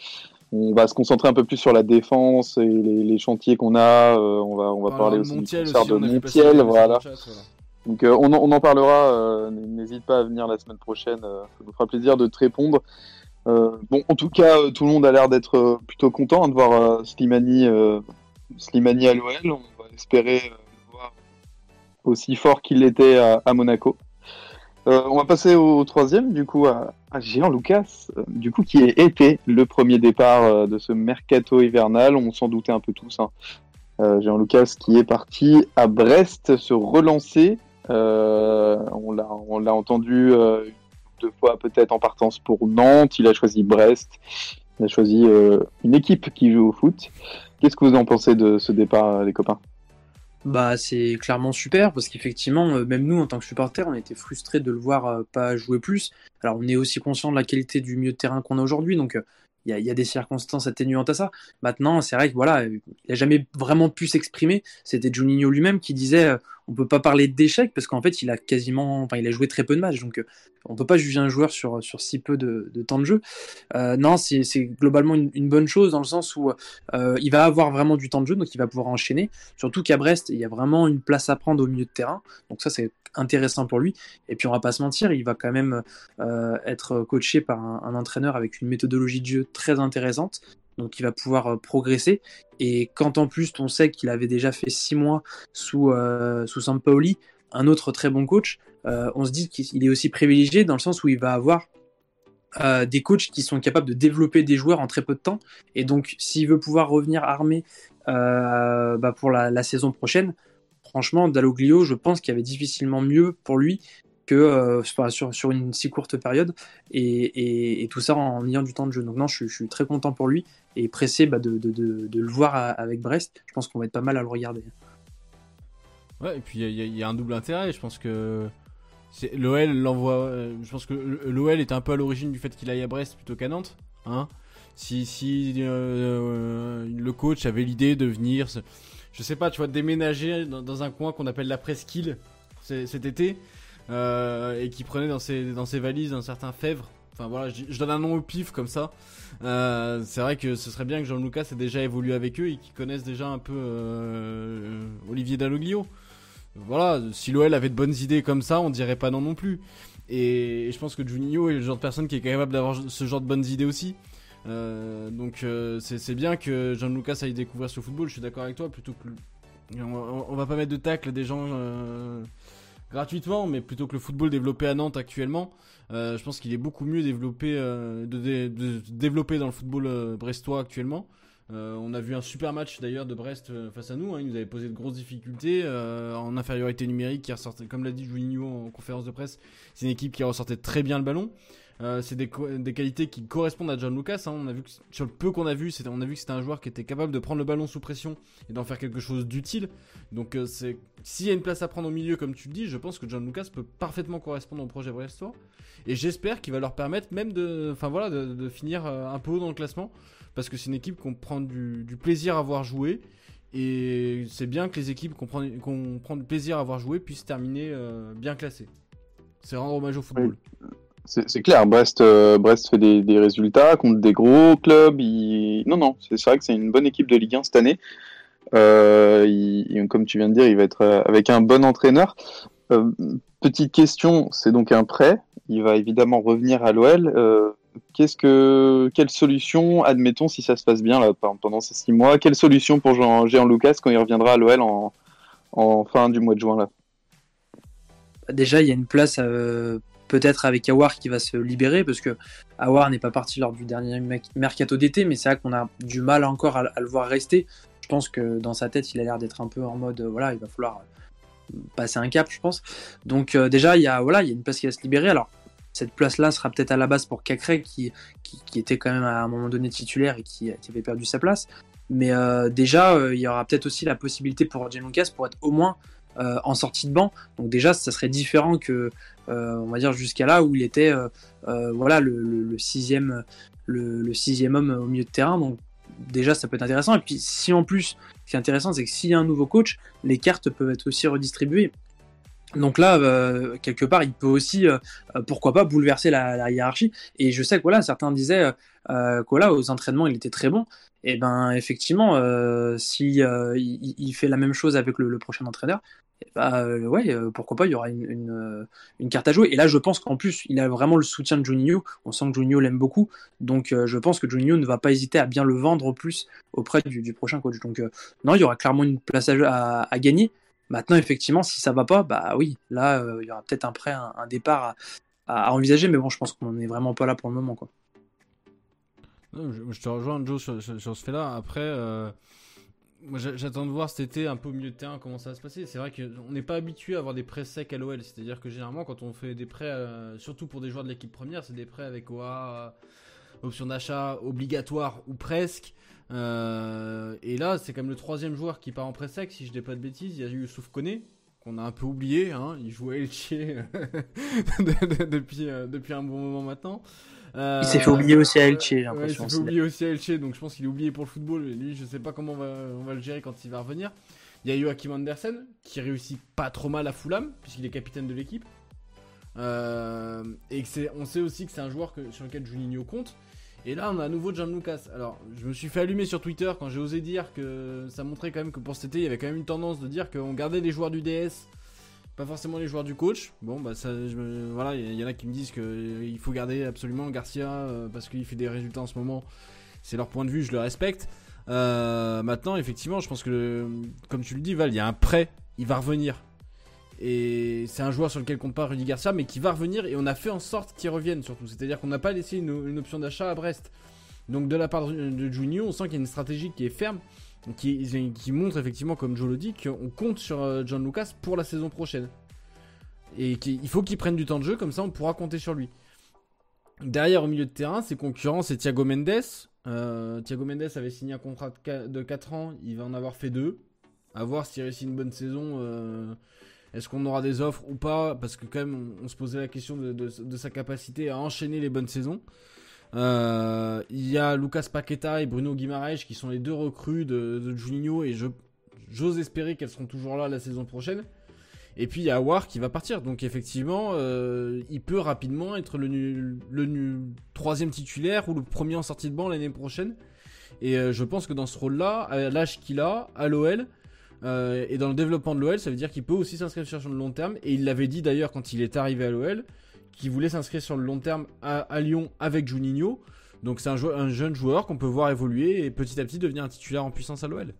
On va se concentrer un peu plus sur la défense et les, les chantiers qu'on a. on va, on va parler aussi du concert de Montiel, voilà. Donc euh, on, en parlera, euh, n'hésite pas à venir la semaine prochaine, euh, ça nous fera plaisir de te répondre. bon, en tout cas, tout le monde a l'air d'être plutôt content hein, de voir Slimani, Slimani à l'OL. On va espérer le voir aussi fort qu'il l'était à, Monaco. on va passer au troisième, du coup, à, Jean Lucas, du coup, qui a été le premier départ de ce mercato hivernal. On s'en doutait un peu tous. Hein. Jean Lucas qui est parti à Brest se relancer euh, on l'a entendu euh, deux fois peut-être en partance pour Nantes. Il a choisi Brest. Il a choisi euh, une équipe qui joue au foot. Qu'est-ce que vous en pensez de ce départ, les copains? Bah, c'est clairement super parce qu'effectivement, même nous en tant que supporters, on était frustrés de le voir pas jouer plus. Alors, on est aussi conscient de la qualité du milieu de terrain qu'on a aujourd'hui, donc il y, a des circonstances atténuantes à ça. Maintenant, c'est vrai que voilà, il n'a jamais vraiment pu s'exprimer. C'était Juninho lui-même qui disait on peut pas parler d'échec parce qu'en fait, il a quasiment, enfin, il a joué très peu de matchs, donc on peut pas juger un joueur sur, si peu de, temps de jeu. non, c'est globalement une, bonne chose dans le sens où il va avoir vraiment du temps de jeu, donc il va pouvoir enchaîner. Surtout qu'à Brest, il y a vraiment une place à prendre au milieu de terrain, donc ça c'est intéressant pour lui. Et puis on va pas se mentir, il va quand même être coaché par un entraîneur avec une méthodologie de jeu très intéressante donc il va pouvoir euh, progresser. Et quand en plus on sait qu'il avait déjà fait six mois sous, euh, sous Sampaoli, un autre très bon coach, euh, on se dit qu'il est aussi privilégié dans le sens où il va avoir des coachs qui sont capables de développer des joueurs en très peu de temps. Et donc s'il veut pouvoir revenir armé bah, pour la, saison prochaine, franchement, Dalloglio, je pense qu'il y avait difficilement mieux pour lui que euh, sur, sur, une si courte période et, et, tout ça en ayant du temps de jeu. Donc non, je, je suis très content pour lui et pressé bah, de, de, le voir avec Brest. Je pense qu'on va être pas mal à le regarder. Ouais, et puis il y, a un double intérêt. Je pense que l'OL l'envoie. Euh, je pense que l'OL est un peu à l'origine du fait qu'il aille à Brest plutôt qu'à Nantes. Hein si si euh, le coach avait l'idée de venir, je sais pas, tu vois, déménager dans un coin qu'on appelle la presqu'île cet été euh, et qui prenait dans ses, dans ses valises un certain Fèvre. Enfin voilà, je, donne un nom au pif comme ça. Euh, c'est vrai que ce serait bien que Jean-Lucas ait déjà évolué avec eux et qu'ils connaissent déjà un peu euh, Olivier Dalloglio. Voilà, si l'OL avait de bonnes idées comme ça, on dirait pas non non plus. Et, je pense que Juninho est le genre de personne qui est capable d'avoir ce genre de bonnes idées aussi. donc c'est bien que Jean-Lucas aille découvrir ce football, je suis d'accord avec toi, plutôt que... On, on, va pas mettre de tacle des gens gratuitement, mais plutôt que le football développé à Nantes actuellement, euh, je pense qu'il est beaucoup mieux développé, euh, de, développer dans le football euh, brestois actuellement. on a vu un super match d'ailleurs de Brest face à nous. Hein, il nous avait posé de grosses difficultés en infériorité numérique, qui ressortait, comme l'a dit Juninho en conférence de presse, c'est une équipe qui ressortait très bien le ballon. Euh, c'est des, qualités qui correspondent à John Lucas. Hein. On a vu sur le peu qu'on a vu, on a vu que c'était un joueur qui était capable de prendre le ballon sous pression et d'en faire quelque chose d'utile. Donc, euh, s'il y a une place à prendre au milieu, comme tu le dis, je pense que John Lucas peut parfaitement correspondre au projet brestois. Et j'espère qu'il va leur permettre même de, enfin voilà, de, finir euh, un peu haut dans le classement, parce que c'est une équipe qu'on prend du, plaisir à voir jouer. Et c'est bien que les équipes qu'on prend, qu'on prend du plaisir à voir jouer puissent terminer bien classées. C'est rendre hommage au football. C'est clair, Brest, euh, Brest fait des, résultats contre des gros clubs. Non, non, c'est vrai que c'est une bonne équipe de Ligue 1 cette année. Euh, comme tu viens de dire, il va être euh, avec un bon entraîneur. Petite question, c'est donc un prêt. Il va évidemment revenir à l'OL. Qu'est-ce que, quelle solution, admettons si ça se passe bien là, pendant ces six mois, quelle solution pour Jean, Jean Lucas quand il reviendra à l'OL en, en fin du mois de juin là? Déjà, il y a une place peut-être avec Awar qui va se libérer, parce que Awar n'est pas parti lors du dernier mercato d'été, mais c'est vrai qu'on a du mal encore à, le voir rester. Je pense que dans sa tête, il a l'air d'être un peu en mode, voilà, il va falloir passer un cap, je pense. Donc euh, déjà, il y a voilà, il y a une place qui va se libérer. Alors cette place-là sera peut-être à la base pour Cacré, qui, qui, était quand même à un moment donné titulaire et qui, avait perdu sa place. Mais euh, déjà, euh, il y aura peut-être aussi la possibilité pour Lucas pour être au moins en sortie de banc. Donc déjà, ça serait différent que euh, on va dire jusqu'à là où il était euh, euh, voilà le, sixième le, sixième homme au milieu de terrain. Donc déjà ça peut être intéressant. Et puis si en plus ce qui est intéressant c'est que s'il y a un nouveau coach, les cartes peuvent être aussi redistribuées. Donc là, quelque part, il peut aussi, pourquoi pas, bouleverser la, hiérarchie. Et je sais que voilà, certains disaient euh, que voilà, aux entraînements, il était très bon. Et ben effectivement, si il, fait la même chose avec le prochain entraîneur, bah euh, ouais, euh, pourquoi pas, il y aura une, euh, carte à jouer. Et là, je pense qu'en plus, il a vraiment le soutien de Juninho. On sent que Juninho l'aime beaucoup. Donc, je pense que Juninho ne va pas hésiter à bien le vendre plus auprès du, prochain coach. Donc, non, il y aura clairement une place à, gagner. Maintenant, effectivement, si ça va pas, bah oui, là, il y aura peut-être un prêt, un, départ à, envisager. Mais bon, je pense qu'on n'est vraiment pas là pour le moment, quoi. je, te rejoins, Joe, sur, ce fait-là. Après moi, j'attends de voir cet été un peu au milieu de terrain comment ça va se passer. C'est vrai qu'on n'est pas habitué à avoir des prêts secs à l'OL. C'est-à-dire que généralement, quand on fait des prêts, euh, surtout pour des joueurs de l'équipe première, c'est des prêts avec OA, euh, option d'achat obligatoire ou presque. Euh, et là, c'est comme le troisième joueur qui part en prêt sec, si je dis pas de bêtises. Il y a Youssouf Koné, qu'on a un peu oublié. Hein. Il jouait Elche *laughs* depuis, depuis un bon moment maintenant. Euh, il s'est fait oublier aussi à Elche, j'ai l'impression. il s'est fait oublier aussi à Elche, donc je pense qu'il est oublié pour le football. Et lui, je sais pas comment on va, on va le gérer quand il va revenir. Il y a Joachim Andersen qui réussit pas trop mal à Fulham puisqu'il est capitaine de l'équipe. Euh, et que on sait aussi que c'est un joueur que, sur lequel Juninho compte. Et là, on a à nouveau John Lucas. Alors, je me suis fait allumer sur Twitter quand j'ai osé dire que ça montrait quand même que pour cet été, il y avait quand même une tendance de dire qu'on gardait les joueurs du DS, pas forcément les joueurs du coach. Bon, bah, ça, voilà, il y, en a qui me disent qu'il faut garder absolument Garcia euh, parce qu'il fait des résultats en ce moment. C'est leur point de vue, je le respecte. Euh, maintenant, effectivement, je pense que, comme tu le dis, Val, il y a un prêt, il va revenir. Et c'est un joueur sur lequel compte pas Rudy Garcia, mais qui va revenir. Et on a fait en sorte qu'il revienne surtout. C'est-à-dire qu'on n'a pas laissé une, option d'achat à Brest. Donc de la part de Junio, on sent qu'il y a une stratégie qui est ferme, qui, montre effectivement, comme Joe le dit, qu'on compte sur euh, John Lucas pour la saison prochaine. Et qu'il faut qu'il prenne du temps de jeu, comme ça on pourra compter sur lui. Derrière, au milieu de terrain, ses concurrents, c'est Thiago Mendes. Euh, Thiago Mendes avait signé un contrat de 4 ans, il va en avoir fait 2. A voir s'il réussit une bonne saison. Euh, est-ce qu'on aura des offres ou pas? Parce que quand même, on, se posait la question de, sa capacité à enchaîner les bonnes saisons. Euh, il y a Lucas Paqueta et Bruno Guimaraes qui sont les deux recrues de, de et j'ose espérer qu'elles seront toujours là la saison prochaine. Et puis il y a Awar qui va partir. Donc effectivement, euh, il peut rapidement être le, le, troisième titulaire ou le premier en sortie de banc l'année prochaine. Et euh, je pense que dans ce rôle-là, à l'âge qu'il a, à l'OL, euh, et dans le développement de l'OL, ça veut dire qu'il peut aussi s'inscrire sur le long terme. Et il l'avait dit d'ailleurs quand il est arrivé à l'OL, qu'il voulait s'inscrire sur le long terme à, Lyon avec Juninho. Donc c'est un, un, jeune joueur qu'on peut voir évoluer et petit à petit devenir un titulaire en puissance à l'OL.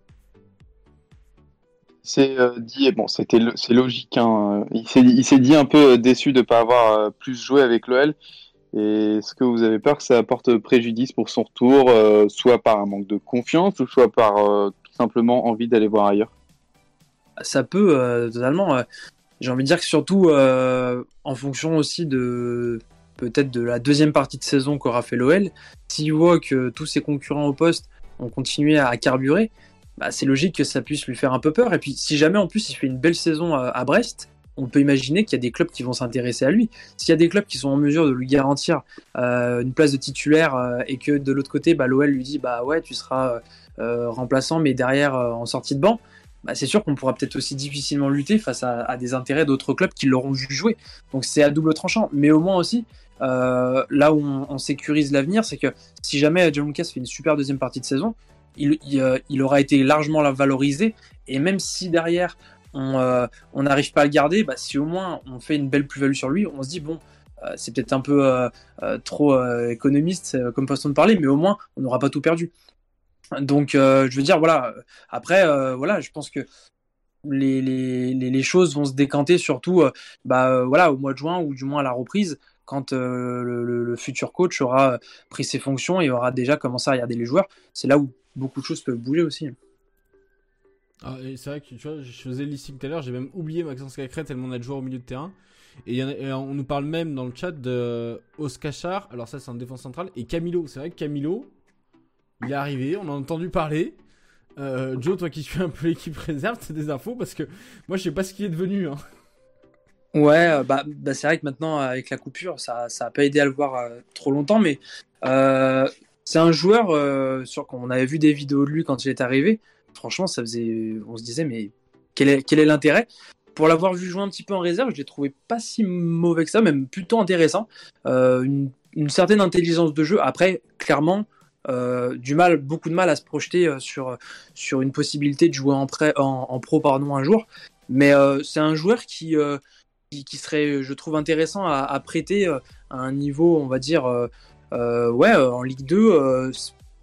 C'est euh, dit, bon, c'était logique. Hein. Il s'est dit un peu déçu de ne pas avoir euh, plus joué avec l'OL. Est-ce que vous avez peur que ça apporte préjudice pour son retour, soit par un manque de confiance, ou soit par tout simplement envie d'aller voir ailleurs? Ça peut euh, totalement. Euh, j'ai envie de dire que surtout euh, en fonction aussi de peut-être de la deuxième partie de saison qu'aura fait l'OL, s'il voit que tous ses concurrents au poste ont continué à carburer, bah, c'est logique que ça puisse lui faire un peu peur. Et puis si jamais en plus il fait une belle saison à, Brest, on peut imaginer qu'il y a des clubs qui vont s'intéresser à lui. S'il y a des clubs qui sont en mesure de lui garantir une place de titulaire et que de l'autre côté, bah, l'OL lui dit bah ouais tu seras remplaçant mais derrière en sortie de banc, bah, c'est sûr qu'on pourra peut-être aussi difficilement lutter face à, des intérêts d'autres clubs qui l'auront vu jouer. Donc c'est à double tranchant. Mais au moins aussi, euh, là où on, sécurise l'avenir, c'est que si jamais John Lucas fait une super deuxième partie de saison, il, euh, aura été largement valorisé. Et même si derrière euh, on n'arrive pas à le garder, bah, si au moins on fait une belle plus-value sur lui, on se dit bon, c'est peut-être un peu trop économiste comme façon de parler, mais au moins on n'aura pas tout perdu. Donc, euh, je veux dire, voilà. Après, euh, voilà, je pense que les, choses vont se décanter surtout, euh, bah, voilà, au mois de juin ou du moins à la reprise, quand le, le, futur coach aura pris ses fonctions et aura déjà commencé à regarder les joueurs. C'est là où beaucoup de choses peuvent bouger aussi. Ah, c'est vrai que tu vois, je faisais le listing tout à l'heure, j'ai même oublié Maxence Cacré tellement on a de joueurs au milieu de terrain. Et, on nous parle même dans le chat de Oscachar, alors ça c'est un défense central, et Camilo. C'est vrai que Camilo, il est arrivé, on a entendu parler. Euh, Joe, toi qui suis un peu l'équipe réserve, c'est des infos parce que moi je sais pas ce qu'il est devenu. Hein. Ouais, euh, bah, bah, c'est vrai que maintenant avec la coupure, ça, ça pas aidé à le voir euh, trop longtemps, mais c'est un joueur sur qu'on avait vu des vidéos de lui quand il est arrivé. Franchement, ça faisait, on se disait mais quel est quel est l'intérêt? Pour l'avoir vu jouer un petit peu en réserve, je l'ai trouvé pas si mauvais que ça, même plutôt intéressant. Une, certaine intelligence de jeu. Après, clairement, euh, du mal, beaucoup de mal à se projeter euh, sur, sur une possibilité de jouer en, en, pro pardon, un jour. Mais euh, c'est un joueur qui, qui, serait, je trouve, intéressant à, prêter à un niveau, on va dire, ouais, en Ligue 2.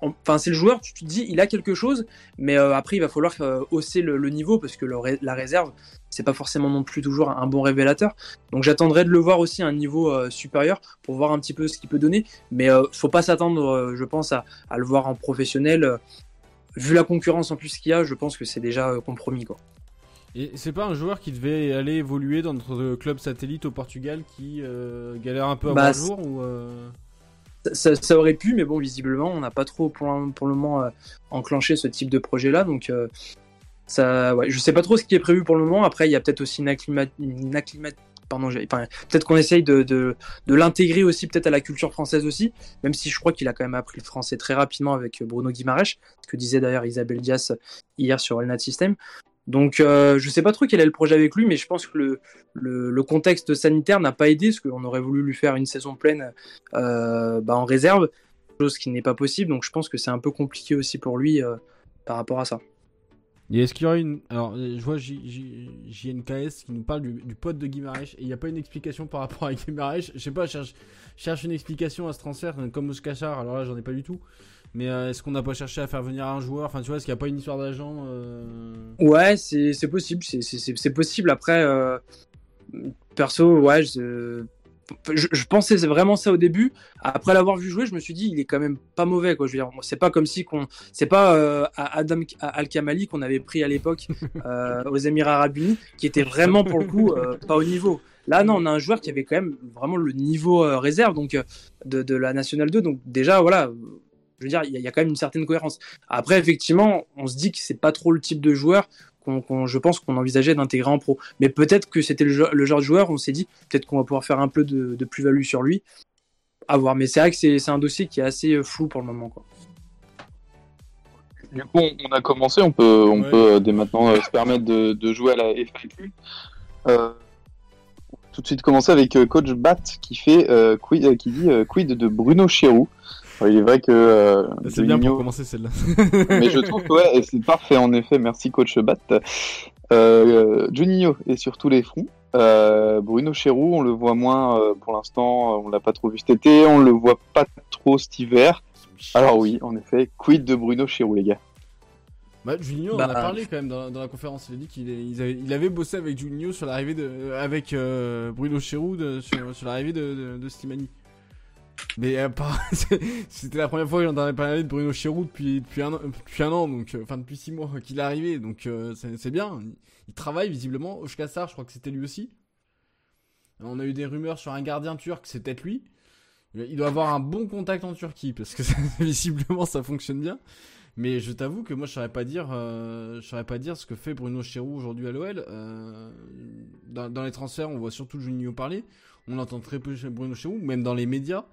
Enfin, c'est le joueur, tu te dis, il a quelque chose, mais après, il va falloir hausser le, niveau parce que la réserve, c'est pas forcément non plus toujours un bon révélateur. Donc j'attendrai de le voir aussi à un niveau euh, supérieur pour voir un petit peu ce qu'il peut donner. Mais euh, faut pas s'attendre, euh, je pense, à, le voir en professionnel. Vu la concurrence en plus qu'il y a, je pense que c'est déjà compromis. Quoi. Et c'est pas un joueur qui devait aller évoluer dans notre club satellite au Portugal qui galère un peu à bah, jour ou ça, aurait pu, mais bon, visiblement, on n'a pas trop pour, pour, le moment enclenché ce type de projet-là. Donc, ça, ouais, je sais pas trop ce qui est prévu pour le moment. Après, il y a peut-être aussi une acclimat, pardon, peut-être qu'on essaye de, l'intégrer aussi peut-être à la culture française aussi, même si je crois qu'il a quand même appris le français très rapidement avec Bruno Guimaraes, ce que disait d'ailleurs Isabelle Dias hier sur Elnat System. Donc euh, je sais pas trop quel est le projet avec lui, mais je pense que le contexte sanitaire n'a pas aidé, parce qu'on aurait voulu lui faire une saison pleine euh, bah, en réserve, chose qui n'est pas possible. Donc je pense que c'est un peu compliqué aussi pour lui euh, par rapport à ça. Et est-ce qu'il y aura une. Alors, je vois JNKS qui nous parle du, du pote de Guimaraes et il n'y a pas une explication par rapport à Guimaraes. Je sais pas, cherche, cherche une explication à ce transfert euh, comme Oskachar. Alors là, j'en ai pas du tout. Mais euh, est-ce qu'on n'a pas cherché à faire venir un joueur? Enfin, tu vois, est-ce qu'il n'y a pas une histoire d'agent euh, Ouais, c'est possible, c'est- possible. Après, perso, ouais, je, je, je pensais vraiment ça au début. Après l'avoir vu jouer, je me suis dit, il est quand même pas mauvais, quoi. Je veux dire, c'est pas comme si qu'on, c'est pas euh, Adam Al Kamali qu'on avait pris à l'époque *laughs* euh, aux Émirats Arabes Unis, qui était vraiment pour le coup euh, pas au niveau. Là, non, on a un joueur qui avait quand même vraiment le niveau réserve, donc de, de la Nationale 2. Donc déjà, voilà, je veux dire, il y, y a quand même une certaine cohérence. Après, effectivement, on se dit que c'est pas trop le type de joueur qu'on, qu'on- je pense qu'on envisageait d'intégrer en pro. Mais peut-être que c'était le, genre de joueur, on s'est dit, peut-être qu'on va pouvoir faire un peu de, de plus-value sur lui. À voir. Mais c'est vrai que c'est, c'est un dossier qui est assez euh, flou pour le moment. Quoi. Du coup, on, a commencé, on peut, on Ouais. peut euh, dès maintenant euh, se permettre de, de jouer à la FAQ. Euh, tout de suite commencer avec euh, coach Bat qui fait euh, quid, euh, qui dit euh, quid de Bruno Chirou? Il est vrai que euh, C'est bien Juninho- pour commencer celle-là. *laughs* mais je trouve que ouais, et c'est parfait en effet. Merci coach Bat. Euh, Juninho est sur tous les fronts. Euh, Bruno Chéroux, on le voit moins euh, pour l'instant. On l'a pas trop vu cet été. On le voit pas trop cet hiver. Alors oui, en effet, quid de Bruno Chéroux, les gars? Bah, Juninho, on Bah, en a parlé quand même dans, la- dans la conférence. Il a dit qu'il il avait bossé avec Juninho sur l'arrivée de, avec euh, Bruno Chéroux de- sur, sur l'arrivée de, de, de Slimani. Mais euh, *laughs* c'était la première fois que j'entendais parler de Bruno Chéroux depuis, un, an- donc, euh, enfin depuis six mois qu'il est arrivé, donc euh, c'est bien. Il, il travaille visiblement. Oshkasar, je crois que c'était lui aussi. On a eu des rumeurs sur un gardien turc, c'est peut-être lui. Il doit avoir un bon contact en Turquie parce que *laughs* visiblement ça fonctionne bien. Mais je t'avoue que moi je saurais pas dire, euh, saurais pas dire ce que fait Bruno Chéroux aujourd'hui à l'OL. Euh, dans, les transferts, on voit surtout Juninho parler. On entend très peu Bruno Chéroux, même dans les médias.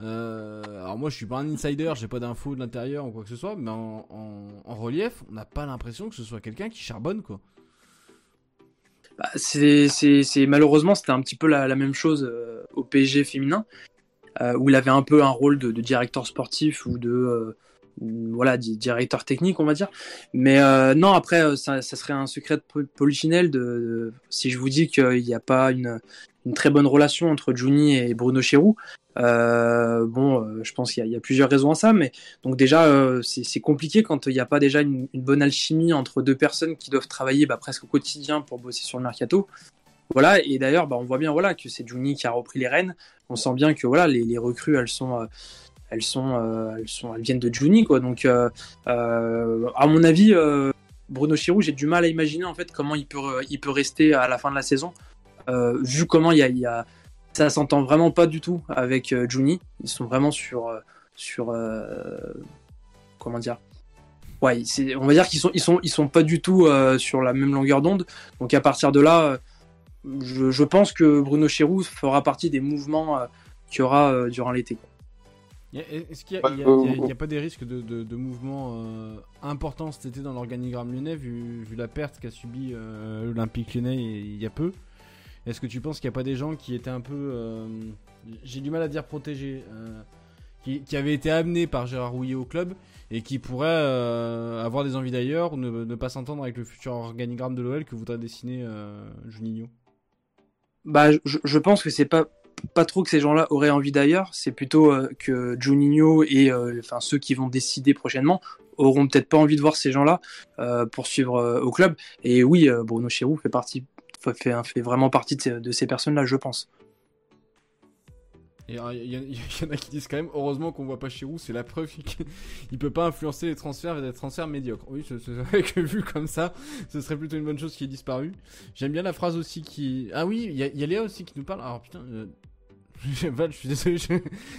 Euh, alors moi je suis pas un insider, j'ai pas d'infos de l'intérieur ou quoi que ce soit, mais en, relief, on n'a pas l'impression que ce soit quelqu'un qui charbonne quoi. Bah, c'est, malheureusement c'était un petit peu la, même chose euh, au PSG féminin où il avait un peu un rôle de, directeur sportif ou de voilà di- directeur technique on va dire mais euh, non après euh, ça, serait un secret de po- polichinelle de, si je vous dis qu'il n'y a pas une, très bonne relation entre Juni et Bruno Chéroux euh, bon je pense qu'il y, a- plusieurs raisons à ça mais donc déjà c'est, compliqué quand il n'y a pas déjà une, bonne alchimie entre deux personnes qui doivent travailler bah, presque au quotidien pour bosser sur le mercato voilà, et d'ailleurs, bah, on voit bien voilà, que c'est Juni qui a repris les rênes. On sent bien que voilà, les, recrues, elles sont, elles, sont, euh, elles, sont, elles viennent de Juni. Quoi. Donc, euh, euh, à mon avis, Bruno Chirou, j'ai du mal à imaginer en fait, comment il peut, il peut rester à la fin de la saison. Vu comment il y a, ça s'entend vraiment pas du tout avec Juni. Ils sont vraiment sur. sur comment dire? Ouais, on va dire qu'ils sont, ils sont, ils sont pas du tout sur la même longueur d'onde. Donc à partir de là, je, pense que Bruno Chéroux fera partie des mouvements qu'il y aura durant l'été. Est-ce qu'il y, Ouais, a- y a- euh, a- pas des risques de, de, de mouvements euh, importants cet été dans l'organigramme lyonnais vu, vu la perte qu'a subi euh, l'Olympique lyonnais il y a peu? Est-ce que tu penses qu'il n'y a pas des gens qui étaient un peu, euh, j'ai du mal à dire protégés, euh, qui, qui avaient été amenés par Gérard Rouillet au club et qui pourraient euh, avoir des envies d'ailleurs ou ne, ne pas s'entendre avec le futur organigramme de l'OL que voudrait dessiner euh, Juninho? Bah, je, je pense que c'est pas pas trop que ces gens-là auraient envie d'ailleurs, c'est plutôt euh, que Juninho et euh, ceux qui vont décider prochainement auront peut-être pas envie de voir ces gens-là euh, poursuivre au club. Et oui, Bruno Chéroux fait partie fait, vraiment partie de ces personnes-là, je pense. Et euh, il *laughs* il y en a qui disent quand même, heureusement qu'on voit pas Chirou, c'est la preuve *laughs* qu'il peut pas influencer les transferts vers des transferts médiocres. Oui, c'est *laughs* vrai que vu comme ça, ce serait plutôt une bonne chose qui est disparue. J'aime bien la phrase aussi qui. Ah oui, il y, a- Léa aussi qui nous parle. Alors putain, euh, Val, je suis désolé,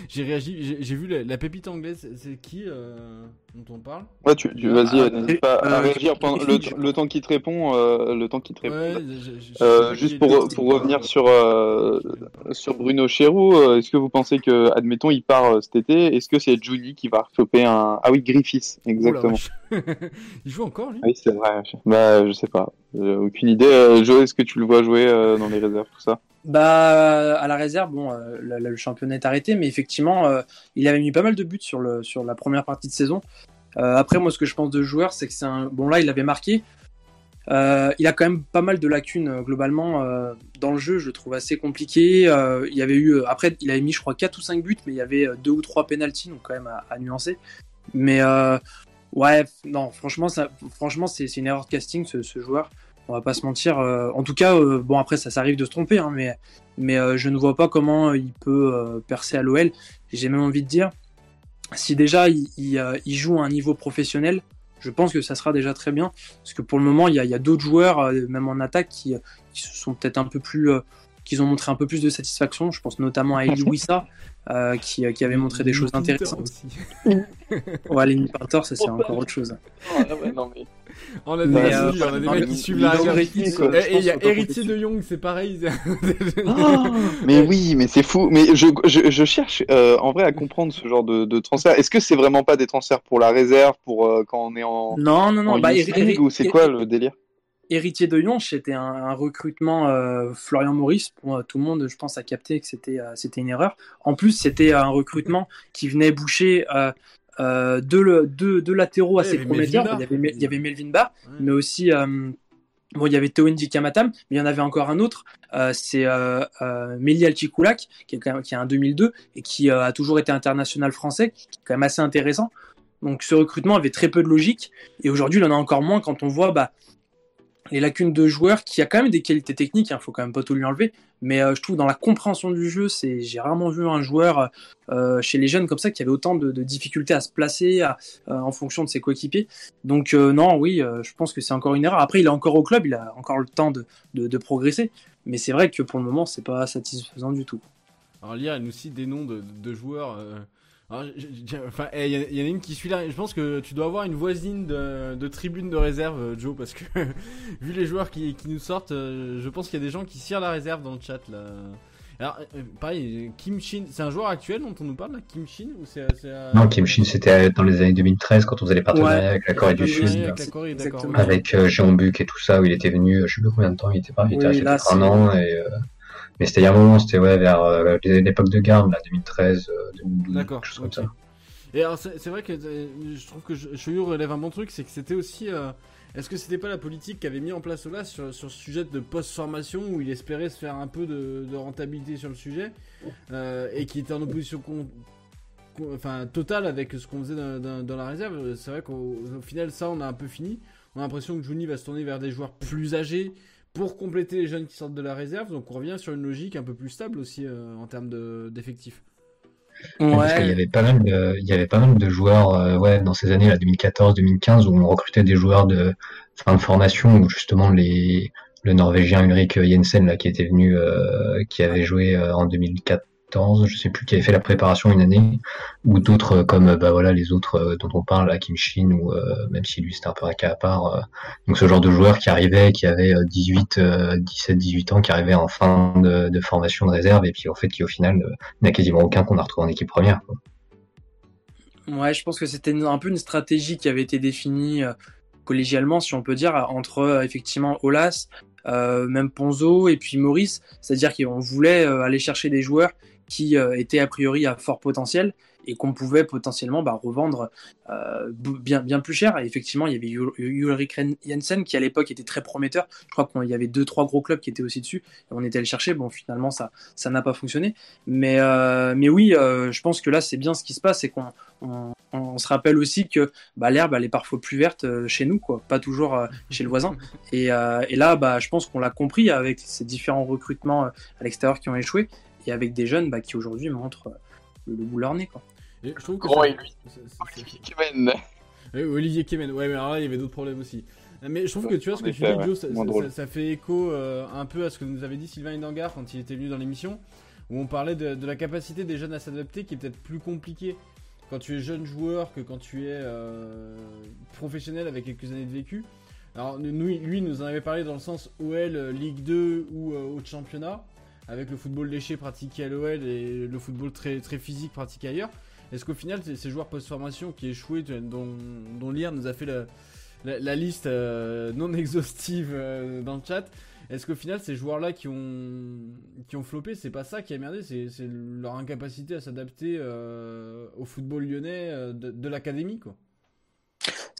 j'ai réagi, j'ai vu la, la pépite anglaise, c'est qui euh, dont on parle? Ouais, tu, tu- vas-y, Ah, euh, n'hésite pas à euh, réagir pendant le, temps qu'il te répond. euh, le temps te répond. Ouais, je- je- je- Euh, je- juste pour, pour revenir sur, euh, sur Bruno Chéroux, euh, est-ce que vous pensez que, admettons, il part euh, cet été, est-ce que c'est Juni qui va choper un... Ah oui, Griffiths, exactement. *laughs* il joue encore lui? Oui, c'est vrai. Bah, je sais pas. J'ai aucune idée. Euh, Joe, est-ce que tu le vois jouer euh, dans les réserves, tout ça? Bah, à la réserve, bon, euh, le, championnat est arrêté, mais effectivement, euh, il avait mis pas mal de buts sur, le, sur la première partie de saison. Euh, après, moi, ce que je pense de joueur, c'est que c'est un. Bon, là, il avait marqué. Il a quand même pas mal de lacunes globalement dans le jeu, je trouve assez compliqué. Il y avait eu, après, il avait mis, je crois, 4 ou 5 buts, mais il y avait euh, deux ou trois pénalties, donc quand même à, nuancer. Mais ouais, non, franchement, ça, franchement, c'est une erreur de casting ce joueur. On va pas se mentir. euh, en tout cas, euh, bon après, ça, ça arrive de se tromper, hein, mais mais euh, je ne vois pas comment il peut euh, percer à l'OL. J'ai même envie de dire, si déjà il, il, euh, il joue à un niveau professionnel, je pense que ça sera déjà très bien. Parce que pour le moment, il y a, d'autres joueurs, euh, même en attaque, qui, qui se sont peut-être un peu plus. euh, qui ont montré un peu plus de satisfaction. Je pense notamment à Eli *laughs* Wissa, euh, qui, qui avait montré des choses intéressantes. aussi. Ouais, Lenny Pinter, ça c'est encore autre chose. non, mais... On a des, Mais, euh, on a des mecs qui suivent il la. Et Je et il y a Héritier de Young, c'est pareil. *laughs* mais oui, mais c'est fou. Mais je, je, je cherche euh, en vrai à comprendre ce genre de, de transfert. Est-ce que c'est vraiment pas des transferts pour la réserve, pour euh, quand on est en, Non, non, non. en Bah, League, ou c'est quoi le délire? Héritier de Lyon, c'était un, un recrutement euh, Florian Maurice. Pour euh, tout le monde, je pense, a capté que c'était euh, c'était une erreur. En plus, c'était un recrutement qui venait boucher euh, deux, deux, deux latéraux assez prometteurs. Il y avait, il y avait Melvin Barr, Ouais. mais aussi euh, bon, il y avait Towendi Kamatam, mais il y en avait encore un autre. euh, c'est euh, euh, Meli qui est quand même qui est un 2002 et qui euh, a toujours été international français, qui est quand même assez intéressant. Donc ce recrutement avait très peu de logique et aujourd'hui il en a encore moins quand on voit bah, les lacunes de joueurs qui a quand même des qualités techniques, il faut quand même pas tout lui enlever, mais euh, je trouve dans la compréhension du jeu, c'est j'ai rarement vu un joueur euh, chez les jeunes comme ça qui avait autant de, difficultés à se placer euh, en fonction de ses coéquipiers. Donc non, oui, je pense que c'est encore une erreur. Après, il est encore au club, il a encore le temps de, progresser, mais c'est vrai que pour le moment, c'est pas satisfaisant du tout. Alors lire, elle nous cite des noms de joueurs. Enfin, eh, il y, en a- il y en a une qui suit là. Je pense que tu dois avoir une voisine de, de tribune de réserve, euh, Joe, parce que *laughs* vu les joueurs qui, qui nous sortent, euh, je pense qu'il y a des gens qui cirent la réserve dans le chat là. Alors, euh, pareil, Kim Shin, c'est un joueur actuel dont on nous parle là, Kim Shin ou c'est euh, Non, Kim Shin, c'était dans les années 2013 quand on faisait les partenariats Ouais. avec la Corée du Sud. avec la Corée, avec euh, Jean Buc et tout ça, où il était venu, je sais plus combien de temps il était pas, il était Oui, resté là, peut-être un an, et, euh, mais c'était il y a un moment, c'était ouais, vers euh, l'époque de garde, là, 2013, euh, 2012, D'accord. quelque chose comme ça. Et alors c'est c'est vrai que euh, je trouve que Choyou relève un bon truc, c'est que c'était aussi. euh, Est-ce que c'était pas la politique qu'avait mis en place Ola sur, sur ce sujet de post-formation où il espérait se faire un peu de, de rentabilité sur le sujet euh, et qui était en opposition con- con- enfin, totale avec ce qu'on faisait dans, dans- dans la réserve C'est vrai qu'au au final, ça on a un peu fini. On a l'impression que Juni va se tourner vers des joueurs plus âgés pour compléter les jeunes qui sortent de la réserve. Donc on revient sur une logique un peu plus stable aussi euh, en termes de- d'effectifs. Parce qu'il y avait pas mal de, il y avait pas mal de joueurs, euh, ouais, dans ces années, là, 2014-2015, où on recrutait des joueurs de fin de formation, où justement les, le Norvégien Ulrik Jensen, là, qui était venu, euh, qui avait joué en 2014, je sais plus, qui avait fait la préparation une année, ou d'autres euh, comme, euh, bah voilà, les autres euh, dont on parle, là, Kim Shin, ou même si lui c'était un peu un cas à part. donc ce genre de joueurs qui arrivaient, qui avaient euh, 18, euh, 17, 18 ans, qui arrivaient en fin de, formation de réserve, et puis en fait, qui au final, euh, il n'y en a quasiment aucun qu'on a retrouvé en équipe première. Ouais, je pense que c'était un peu une stratégie qui avait été définie collégialement, si on peut dire, entre effectivement Olas, même Ponzo et puis Maurice. C'est-à-dire qu'on voulait aller chercher des joueurs qui euh, étaient a priori à fort potentiel et qu'on pouvait potentiellement bah, revendre euh, bien, bien plus cher. Et effectivement, il y avait Ul- Ulrik Ren- Jensen qui à l'époque était très prometteur. Je crois qu'il y avait deux, trois gros clubs qui étaient aussi dessus. Et on était allé chercher. Bon, finalement, ça ça n'a pas fonctionné. Mais, euh, mais oui, je pense que là, c'est bien ce qui se passe. C'est qu'on on, se rappelle aussi que bah, l'herbe, elle est parfois plus verte chez nous, quoi, pas toujours chez le voisin. Et, et là, bah, je pense qu'on l'a compris avec ces différents recrutements à l'extérieur qui ont échoué et avec des jeunes bah, qui aujourd'hui montrent euh, le, le bout de leur nez. Quoi. Et je trouve que ça- et lui. Olivier Kemen. *laughs* Oui, Olivier Kemen, ouais, mais alors là, il y avait d'autres problèmes aussi. Mais je trouve que tu vois ce que tu dis, Joe, ça, moins ça- drôle. ça- ça fait écho euh, un peu à ce que nous avait dit Sylvain Hindangar quand il était venu dans l'émission. où on parlait de, de la capacité des jeunes à s'adapter qui est peut-être plus compliquée quand tu es jeune joueur que quand tu es euh, professionnel avec quelques années de vécu. Alors nous, lui nous en avait parlé dans le sens OL, Ligue 2 ou euh, au championnat, avec le football léché pratiqué à l'OL et le football très, très physique pratiqué ailleurs. Est-ce qu'au final, ces joueurs post-formation qui échouaient, dont, dont nous a fait la, liste non exhaustive dans le chat, est-ce qu'au final, ces joueurs-là qui ont, qui ont floppé, c'est pas ça qui a merdé, c'est leur incapacité à s'adapter euh, au football lyonnais euh, de, l'académie, quoi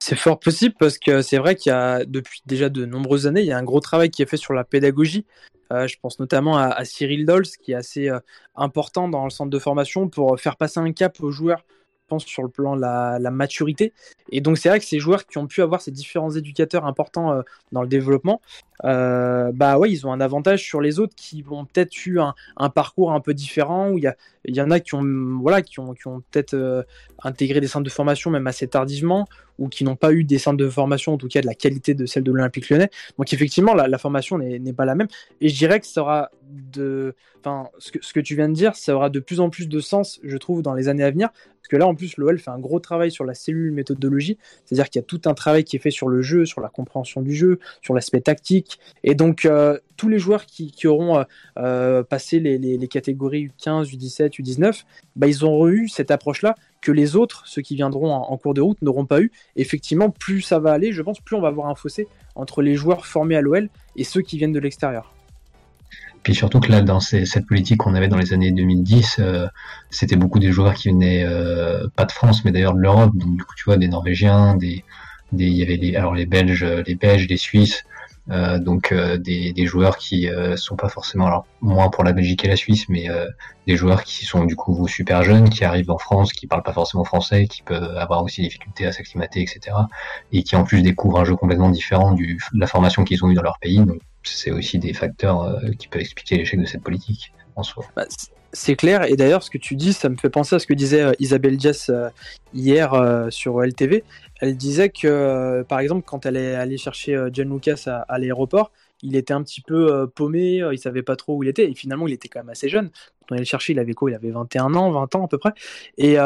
c'est fort possible parce que c'est vrai qu'il y a depuis déjà de nombreuses années, il y a un gros travail qui est fait sur la pédagogie. Euh, je pense notamment à, Cyril Dols, qui est assez important dans le centre de formation pour faire passer un cap aux joueurs pense, sur le plan de la, maturité. Et donc, c'est vrai que ces joueurs qui ont pu avoir ces différents éducateurs importants euh, dans le développement, euh, bah ouais, ils ont un avantage sur les autres qui ont peut-être eu un, parcours un peu différent, où il y, y en a qui ont, voilà, qui ont, qui ont peut-être euh, intégré des centres de formation même assez tardivement, ou qui n'ont pas eu des centres de formation, en tout cas de la qualité de celle de l'Olympique lyonnais. Donc effectivement, la, formation n'est pas la même. Et je dirais que ça aura de... Enfin, ce que, tu viens de dire, ça aura de plus en plus de sens, je trouve, dans les années à venir, parce que là, en plus, l'OL fait un gros travail sur la cellule méthodologie, c'est-à-dire qu'il y a tout un travail qui est fait sur le jeu, sur la compréhension du jeu, sur l'aspect tactique. Et donc, euh, tous les joueurs qui, auront euh, euh passé les, catégories U15, U17, U19, bah, ils auront eu cette approche-là que les autres, ceux qui viendront en, cours de route, n'auront pas eu. Effectivement, plus ça va aller, je pense, plus on va avoir un fossé entre les joueurs formés à l'OL et ceux qui viennent de l'extérieur. Puis surtout que là, dans cette politique qu'on avait dans les années 2010, euh, c'était beaucoup des joueurs qui venaient euh, pas de France, mais d'ailleurs de l'Europe. Donc du coup, tu vois, des Norvégiens, des, il y avait alors les Belges, les Belges, les Suisses. Euh, donc euh, des, joueurs qui euh, sont pas forcément alors moins pour la Belgique et la Suisse, mais euh, des joueurs qui sont du coup super jeunes, qui arrivent en France, qui parlent pas forcément français, qui peuvent avoir aussi des difficultés à s'acclimater, etc. Et qui en plus découvrent un jeu complètement différent du, de la formation qu'ils ont eu dans leur pays. Donc c'est aussi des facteurs qui peuvent expliquer l'échec de cette politique Bah, c'est clair, et d'ailleurs ce que tu dis, ça me fait penser à ce que disait euh, Isabelle Dias euh, hier sur LTV. Elle disait que, par exemple, quand elle est allée chercher John Lucas à, à l'aéroport, il était un petit peu paumé, il savait pas trop où il était, et finalement il était quand même assez jeune. On allait le chercher, il avait quoi Il avait 21 ans, 20 ans à peu près. Et,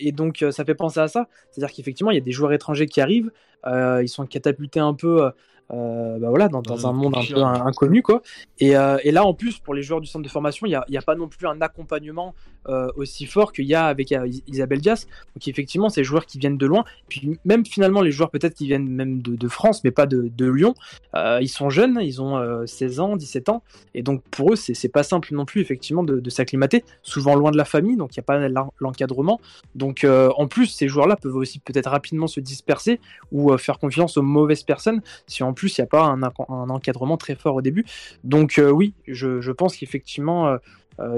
et donc ça fait penser à ça, c'est-à-dire qu'effectivement il y a des joueurs étrangers qui arrivent, ils sont catapultés un peu euh, bah voilà, dans, dans un monde un peu inconnu quoi. Et, euh, et, là en plus pour les joueurs du centre de formation, il n'y a, a, pas non plus un accompagnement euh, aussi fort qu'il y a avec euh, Isabelle Dias. Donc effectivement, ces joueurs qui viennent de loin, puis même finalement les joueurs peut-être qui viennent même de, de, France, mais pas de, de Lyon, euh, ils sont jeunes, ils ont 16 ans, 17 ans, et donc pour eux c'est pas simple non plus effectivement de, de souvent loin de la famille, donc il n'y a pas l'encadrement. Donc en plus ces joueurs-là peuvent aussi peut-être rapidement se disperser ou faire confiance aux mauvaises personnes si en plus il n'y a pas un, encadrement très fort au début. Donc oui, je, pense qu'effectivement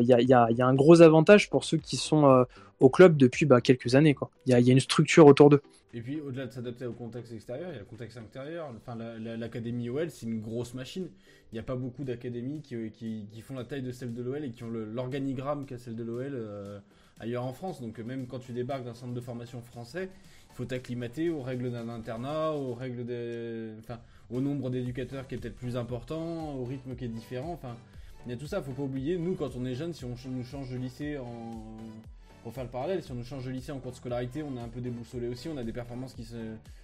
il euh, y a, un gros avantage pour ceux qui sont euh, au club depuis bah, quelques années. Il y, a, une structure autour d'eux. Et puis au-delà de s'adapter au contexte extérieur, il y a le contexte intérieur. Enfin, l'académie la, la, OL, c'est une grosse machine. Il n'y a pas beaucoup d'académies qui, qui, qui, font la taille de celle de l'OL et qui ont l'organigramme qu'a celle de l'OL euh, ailleurs en France. Donc même quand tu débarques d'un centre de formation français, il faut t'acclimater aux règles d'un internat, aux règles des, enfin, au nombre d'éducateurs qui est peut-être plus important, au rythme qui est différent. Enfin, il y a tout ça, faut pas oublier. Nous, quand on est jeune, si on nous change de lycée en. Pour faire le parallèle, si on nous change de lycée en cours de scolarité, on est un peu déboussolé aussi, on a des performances qui se...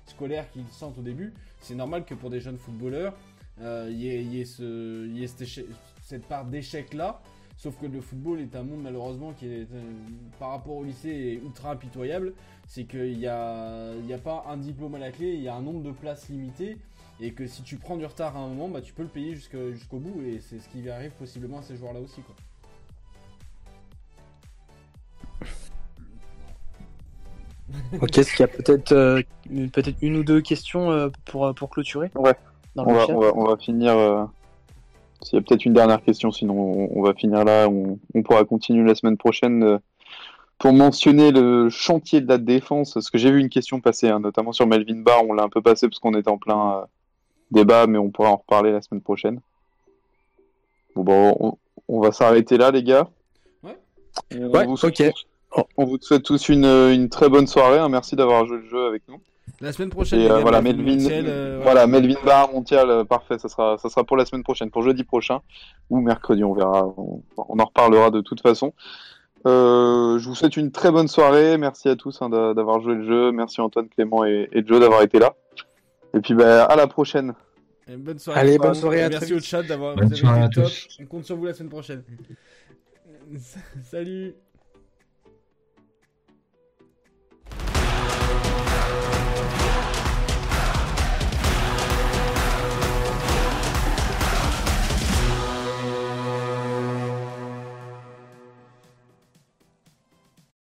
scolaires qui sentent au début. C'est normal que pour des jeunes footballeurs, euh, il y ait, y ait, cette, part d'échec là. Sauf que le football est un monde malheureusement qui est euh, par rapport au lycée est ultra impitoyable. C'est qu'il n'y a, y a pas un diplôme à la clé, il y a un nombre de places limitées et que si tu prends du retard à un moment, bah, tu peux le payer jusqu'au bout, et c'est ce qui arrive possiblement à ces joueurs-là aussi. *laughs* ok, est-ce qu'il y a peut-être euh, peut une ou deux questions euh, pour, pour clôturer Ouais, on va, on, va, on, va, finir. Euh... S'il y a peut-être une dernière question, sinon on, on va finir là. On, on, pourra continuer la semaine prochaine euh, pour mentionner le chantier de la défense. Parce que j'ai vu une question passer, hein, notamment sur Melvin Barr, on l'a un peu passé parce qu'on était en plein euh, débat, mais on pourra en reparler la semaine prochaine. Bon, bon on, on va s'arrêter là, les gars. Ouais. On, ouais, vous okay. On vous souhaite tous une, une très bonne soirée. Hein. Merci d'avoir joué le jeu avec nous. La semaine prochaine, Et euh, gars, voilà, Melvin Melvin, Montiel, euh, voilà, Melvin Barr, Montiel, euh, parfait, ça sera, ça sera pour la semaine prochaine, pour jeudi prochain ou mercredi, on verra, on, on en reparlera de toute façon. Euh, je vous souhaite une très bonne soirée, merci à tous hein, d'a- d'avoir joué le jeu, merci Antoine, Clément et, et Joe d'avoir été là. Et puis bah, à la prochaine. Et bonne soirée. Allez, bonne soirée, à Merci au chat d'avoir. Été top. On compte sur vous la semaine prochaine. *laughs* Salut.